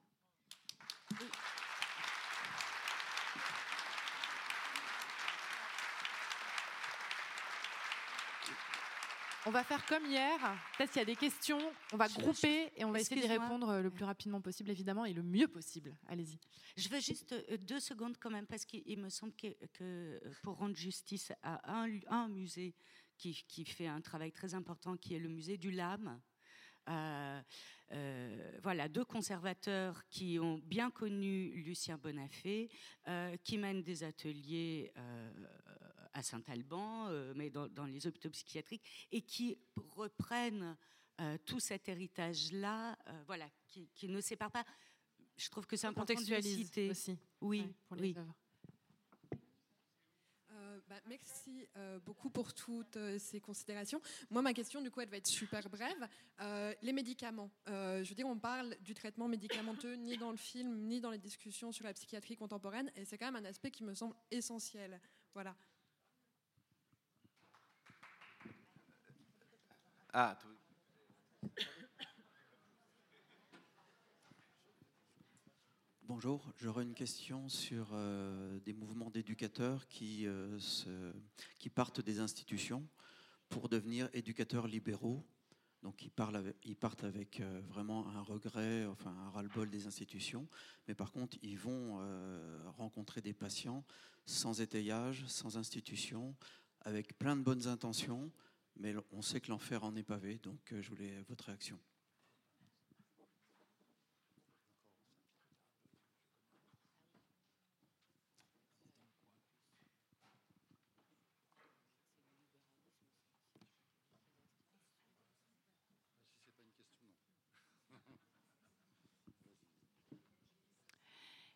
On va faire comme hier. Peut-être qu'il y a des questions. On va grouper et on va essayer d'y répondre le plus rapidement possible, évidemment, et le mieux possible. Allez-y. Je veux juste euh, deux secondes quand même, parce qu'il me semble que, euh, pour rendre justice à un, musée qui, qui, fait un travail très important, qui est le musée du LAM, euh, euh, voilà, deux conservateurs qui ont bien connu Lucien Bonafé, euh, qui mènent des ateliers à Saint-Alban, mais dans, les hôpitaux psychiatriques, et qui reprennent tout cet héritage-là, voilà, qui, ne sépare pas. Je trouve que c'est important de le citer. aussi. Oui, pour les oui. Bah, merci euh, beaucoup pour toutes euh, ces considérations. Moi, ma question, du coup, elle va être super brève. Euh, les médicaments. je veux dire, on parle du traitement médicamenteux ni dans le film, ni dans les discussions sur la psychiatrie contemporaine, et c'est quand même un aspect qui me semble essentiel. Voilà. Ah, Bonjour, j'aurais une question sur euh, des mouvements d'éducateurs qui, euh, qui partent des institutions pour devenir éducateurs libéraux. Donc ils partent avec euh, vraiment un regret, enfin un ras-le-bol des institutions, mais par contre ils vont rencontrer des patients sans étayage, sans institution, avec plein de bonnes intentions, mais on sait que l'enfer en est pavé, donc je voulais votre réaction.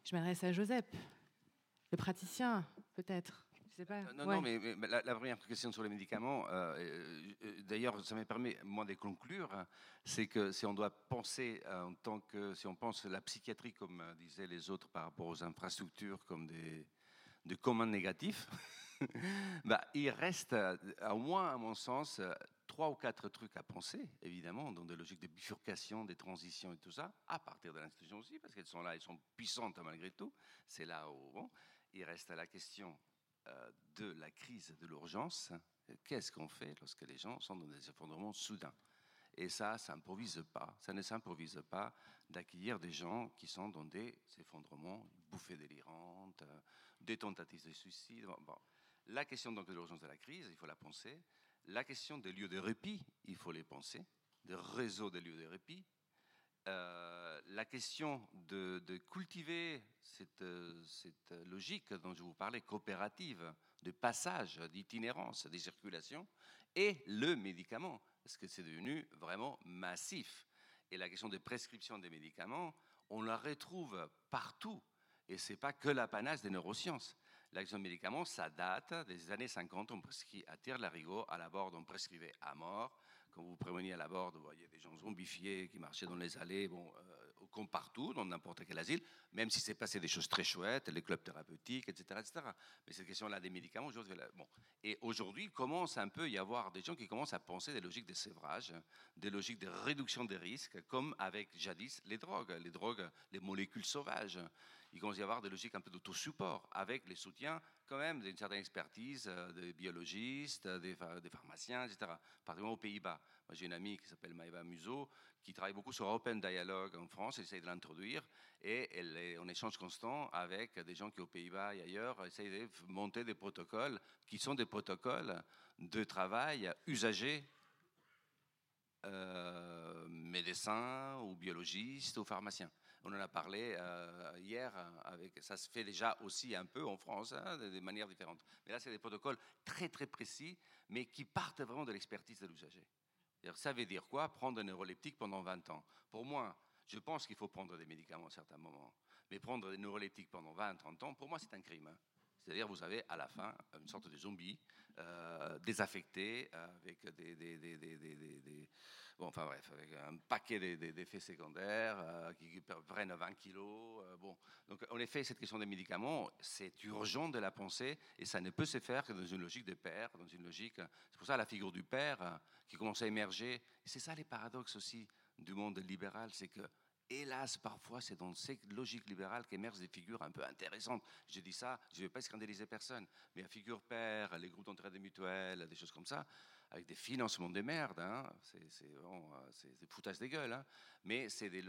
Je m'adresse à Joseph, le praticien, peut-être. Je sais pas. Euh, Non, Ouais. non, mais, la, la première question sur les médicaments, euh, euh, d'ailleurs, ça me permet, moi, de conclure, hein, c'est que si on doit penser euh, en tant que, si on pense la psychiatrie, comme disaient les autres, par rapport aux infrastructures, comme des, des communs négatifs, bah, il reste, euh, au moins, à mon sens, trois ou quatre trucs à penser, évidemment, dans des logiques de bifurcation, des transitions et tout ça, à partir de l'institution aussi, parce qu'elles sont là, elles sont puissantes malgré tout. C'est là où, bon, il reste la question euh, de la crise de l'urgence, qu'est-ce qu'on fait lorsque les gens sont dans des effondrements soudains? Et ça, ça n'improvise pas. Ça ne s'improvise pas d'accueillir des gens qui sont dans des effondrements, bouffées délirantes, euh, des tentatives de suicide. Bon. La question de l'urgence de la crise, il faut la penser. La question des lieux de répit, il faut les penser. Des réseaux de lieux de répit. Euh, la question de, cultiver cette, euh, cette logique dont je vous parlais, coopérative, de passage, d'itinérance, de circulation, et le médicament, parce que c'est devenu vraiment massif. Et la question de prescription des médicaments, on la retrouve partout, et ce n'est pas que l'apanage des neurosciences. La question des médicaments, ça date des années 50, on prescrit à Tire-Larigot, à la borde, on prescrivait à mort, quand vous preniez à la borde, vous voyez des gens zombifiés qui marchaient dans les allées, bon, euh, comme partout, dans n'importe quel asile, même si c'est passé des choses très chouettes, les clubs thérapeutiques, etc. etc. Mais cette question-là des médicaments, aujourd'hui, bon. Et aujourd'hui, commence un peu à y avoir des gens qui commencent à penser des logiques de sévrage, des logiques de réduction des risques, comme avec jadis les drogues, les drogues, les molécules sauvages. Il commence à y avoir des logiques un peu d'autosupport, avec les soutiens quand même d'une certaine expertise euh, des biologistes, des, pha- des pharmaciens, etc. Particulièrement aux Pays-Bas. Moi, j'ai une amie qui s'appelle Maëva Museau, qui travaille beaucoup sur Open Dialogue en France, elle essaie de l'introduire, et elle est en échange constant avec des gens qui, aux Pays-Bas et ailleurs, essayent de monter des protocoles qui sont des protocoles de travail usagés euh, médecins ou biologistes ou pharmaciens. On en a parlé euh, hier, ça se fait déjà aussi un peu en France, hein, de, manière différente. Mais là, c'est des protocoles très très précis, mais qui partent vraiment de l'expertise de l'usager. Ça veut dire quoi? Prendre un neuroleptique pendant 20 ans. Pour moi, je pense qu'il faut prendre des médicaments à certains moments. Mais prendre des neuroleptiques pendant 20, 30 ans, pour moi, c'est un crime. hein. C'est-à-dire, vous avez à la fin une sorte de zombie euh, désaffecté, avec des- des- bon, enfin bref, avec un paquet d'e- d'e- d'effets secondaires euh, qui prennent 20 kilos. euh, bon. Donc, en effet, cette question des médicaments, c'est urgent de la penser et ça ne peut se faire que dans une logique de père, dans une logique. C'est pour ça la figure du père euh, qui commence à émerger. C'est ça les paradoxes aussi du monde libéral, c'est que Hélas, parfois, c'est dans cette logique libérale qu'émergent des figures un peu intéressantes. Je dis ça, je ne vais pas scandaliser personne, mais la figure père, les groupes d'entraide mutuelles, des choses comme ça, avec des financements de merde, hein, c'est vraiment, euh, des foutages des gueules, hein, mais c'est des,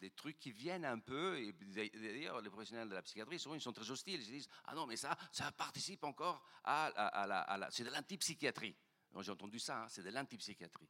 des trucs qui viennent un peu, et d'ailleurs, les professionnels de la psychiatrie, souvent, ils sont très hostiles, ils se disent, ah non, mais ça, ça participe encore à, la... c'est de l'antipsychiatrie. J'ai entendu ça, hein, c'est de l'antipsychiatrie.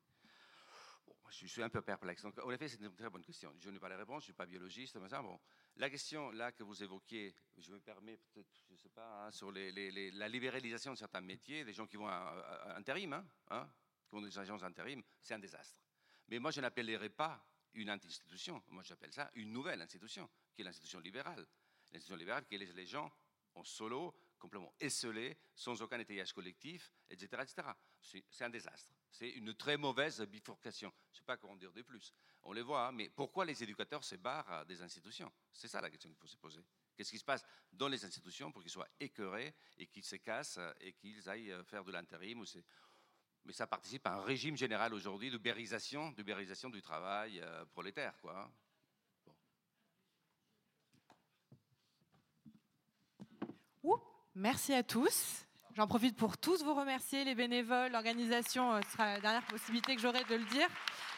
Bon, je suis un peu perplexe. Donc, en effet, c'est une très bonne question. Je n'ai pas la réponse, je ne suis pas biologiste. Mais ça, bon. La question là que vous évoquiez, je me permets peut-être, je ne sais pas, hein, sur la libéralisation de certains métiers, des gens qui vont à, intérim, hein, hein, qui ont des agences intérim, c'est un désastre. Mais moi, je n'appellerais pas une institution. Moi, j'appelle ça une nouvelle institution, qui est l'institution libérale. L'institution libérale qui laisse les gens en solo, complètement esselés, sans aucun étayage collectif, etc. etc. C'est un désastre. C'est une très mauvaise bifurcation. Je ne sais pas comment dire de plus. On les voit, hein, mais pourquoi les éducateurs se barrent des institutions? C'est ça la question qu'il faut se poser. Qu'est-ce qui se passe dans les institutions pour qu'ils soient écœurés et qu'ils se cassent et qu'ils aillent faire de l'intérim mais ça participe à un régime général aujourd'hui d'ubérisation, d'ubérisation du travail euh, prolétaire, quoi. hein. Ouh, merci à tous. J'en profite pour tous vous remercier, les bénévoles, l'organisation. euh, Ce sera la dernière possibilité que j'aurai de le dire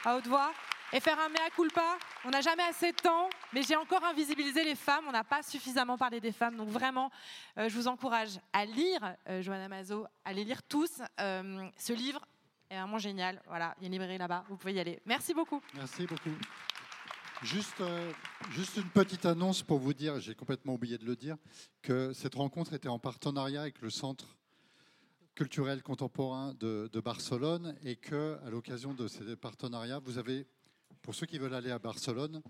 à haute voix. Et faire un mea culpa. On n'a jamais assez de temps, mais j'ai encore invisibilisé les femmes. On n'a pas suffisamment parlé des femmes. Donc vraiment, euh, je vous encourage à lire, euh, Mazo, à les lire tous. Euh, ce livre est vraiment génial. Voilà, il y a une librairie là-bas. Vous pouvez y aller. Merci beaucoup. Merci beaucoup. Juste, euh, juste une petite annonce pour vous dire, j'ai complètement oublié de le dire, que cette rencontre était en partenariat avec le Centre culturel contemporain de, Barcelone et que, à l'occasion de ces partenariats, vous avez, pour ceux qui veulent aller à Barcelone,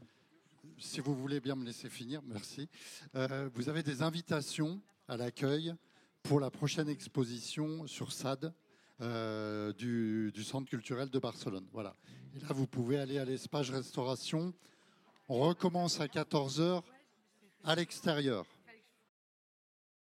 si vous voulez bien me laisser finir, merci. Euh, vous avez des invitations à l'accueil pour la prochaine exposition sur SAD euh, du, du, Centre culturel de Barcelone. Voilà. Et là, vous pouvez aller à l'espace restauration. On recommence à 14h à l'extérieur.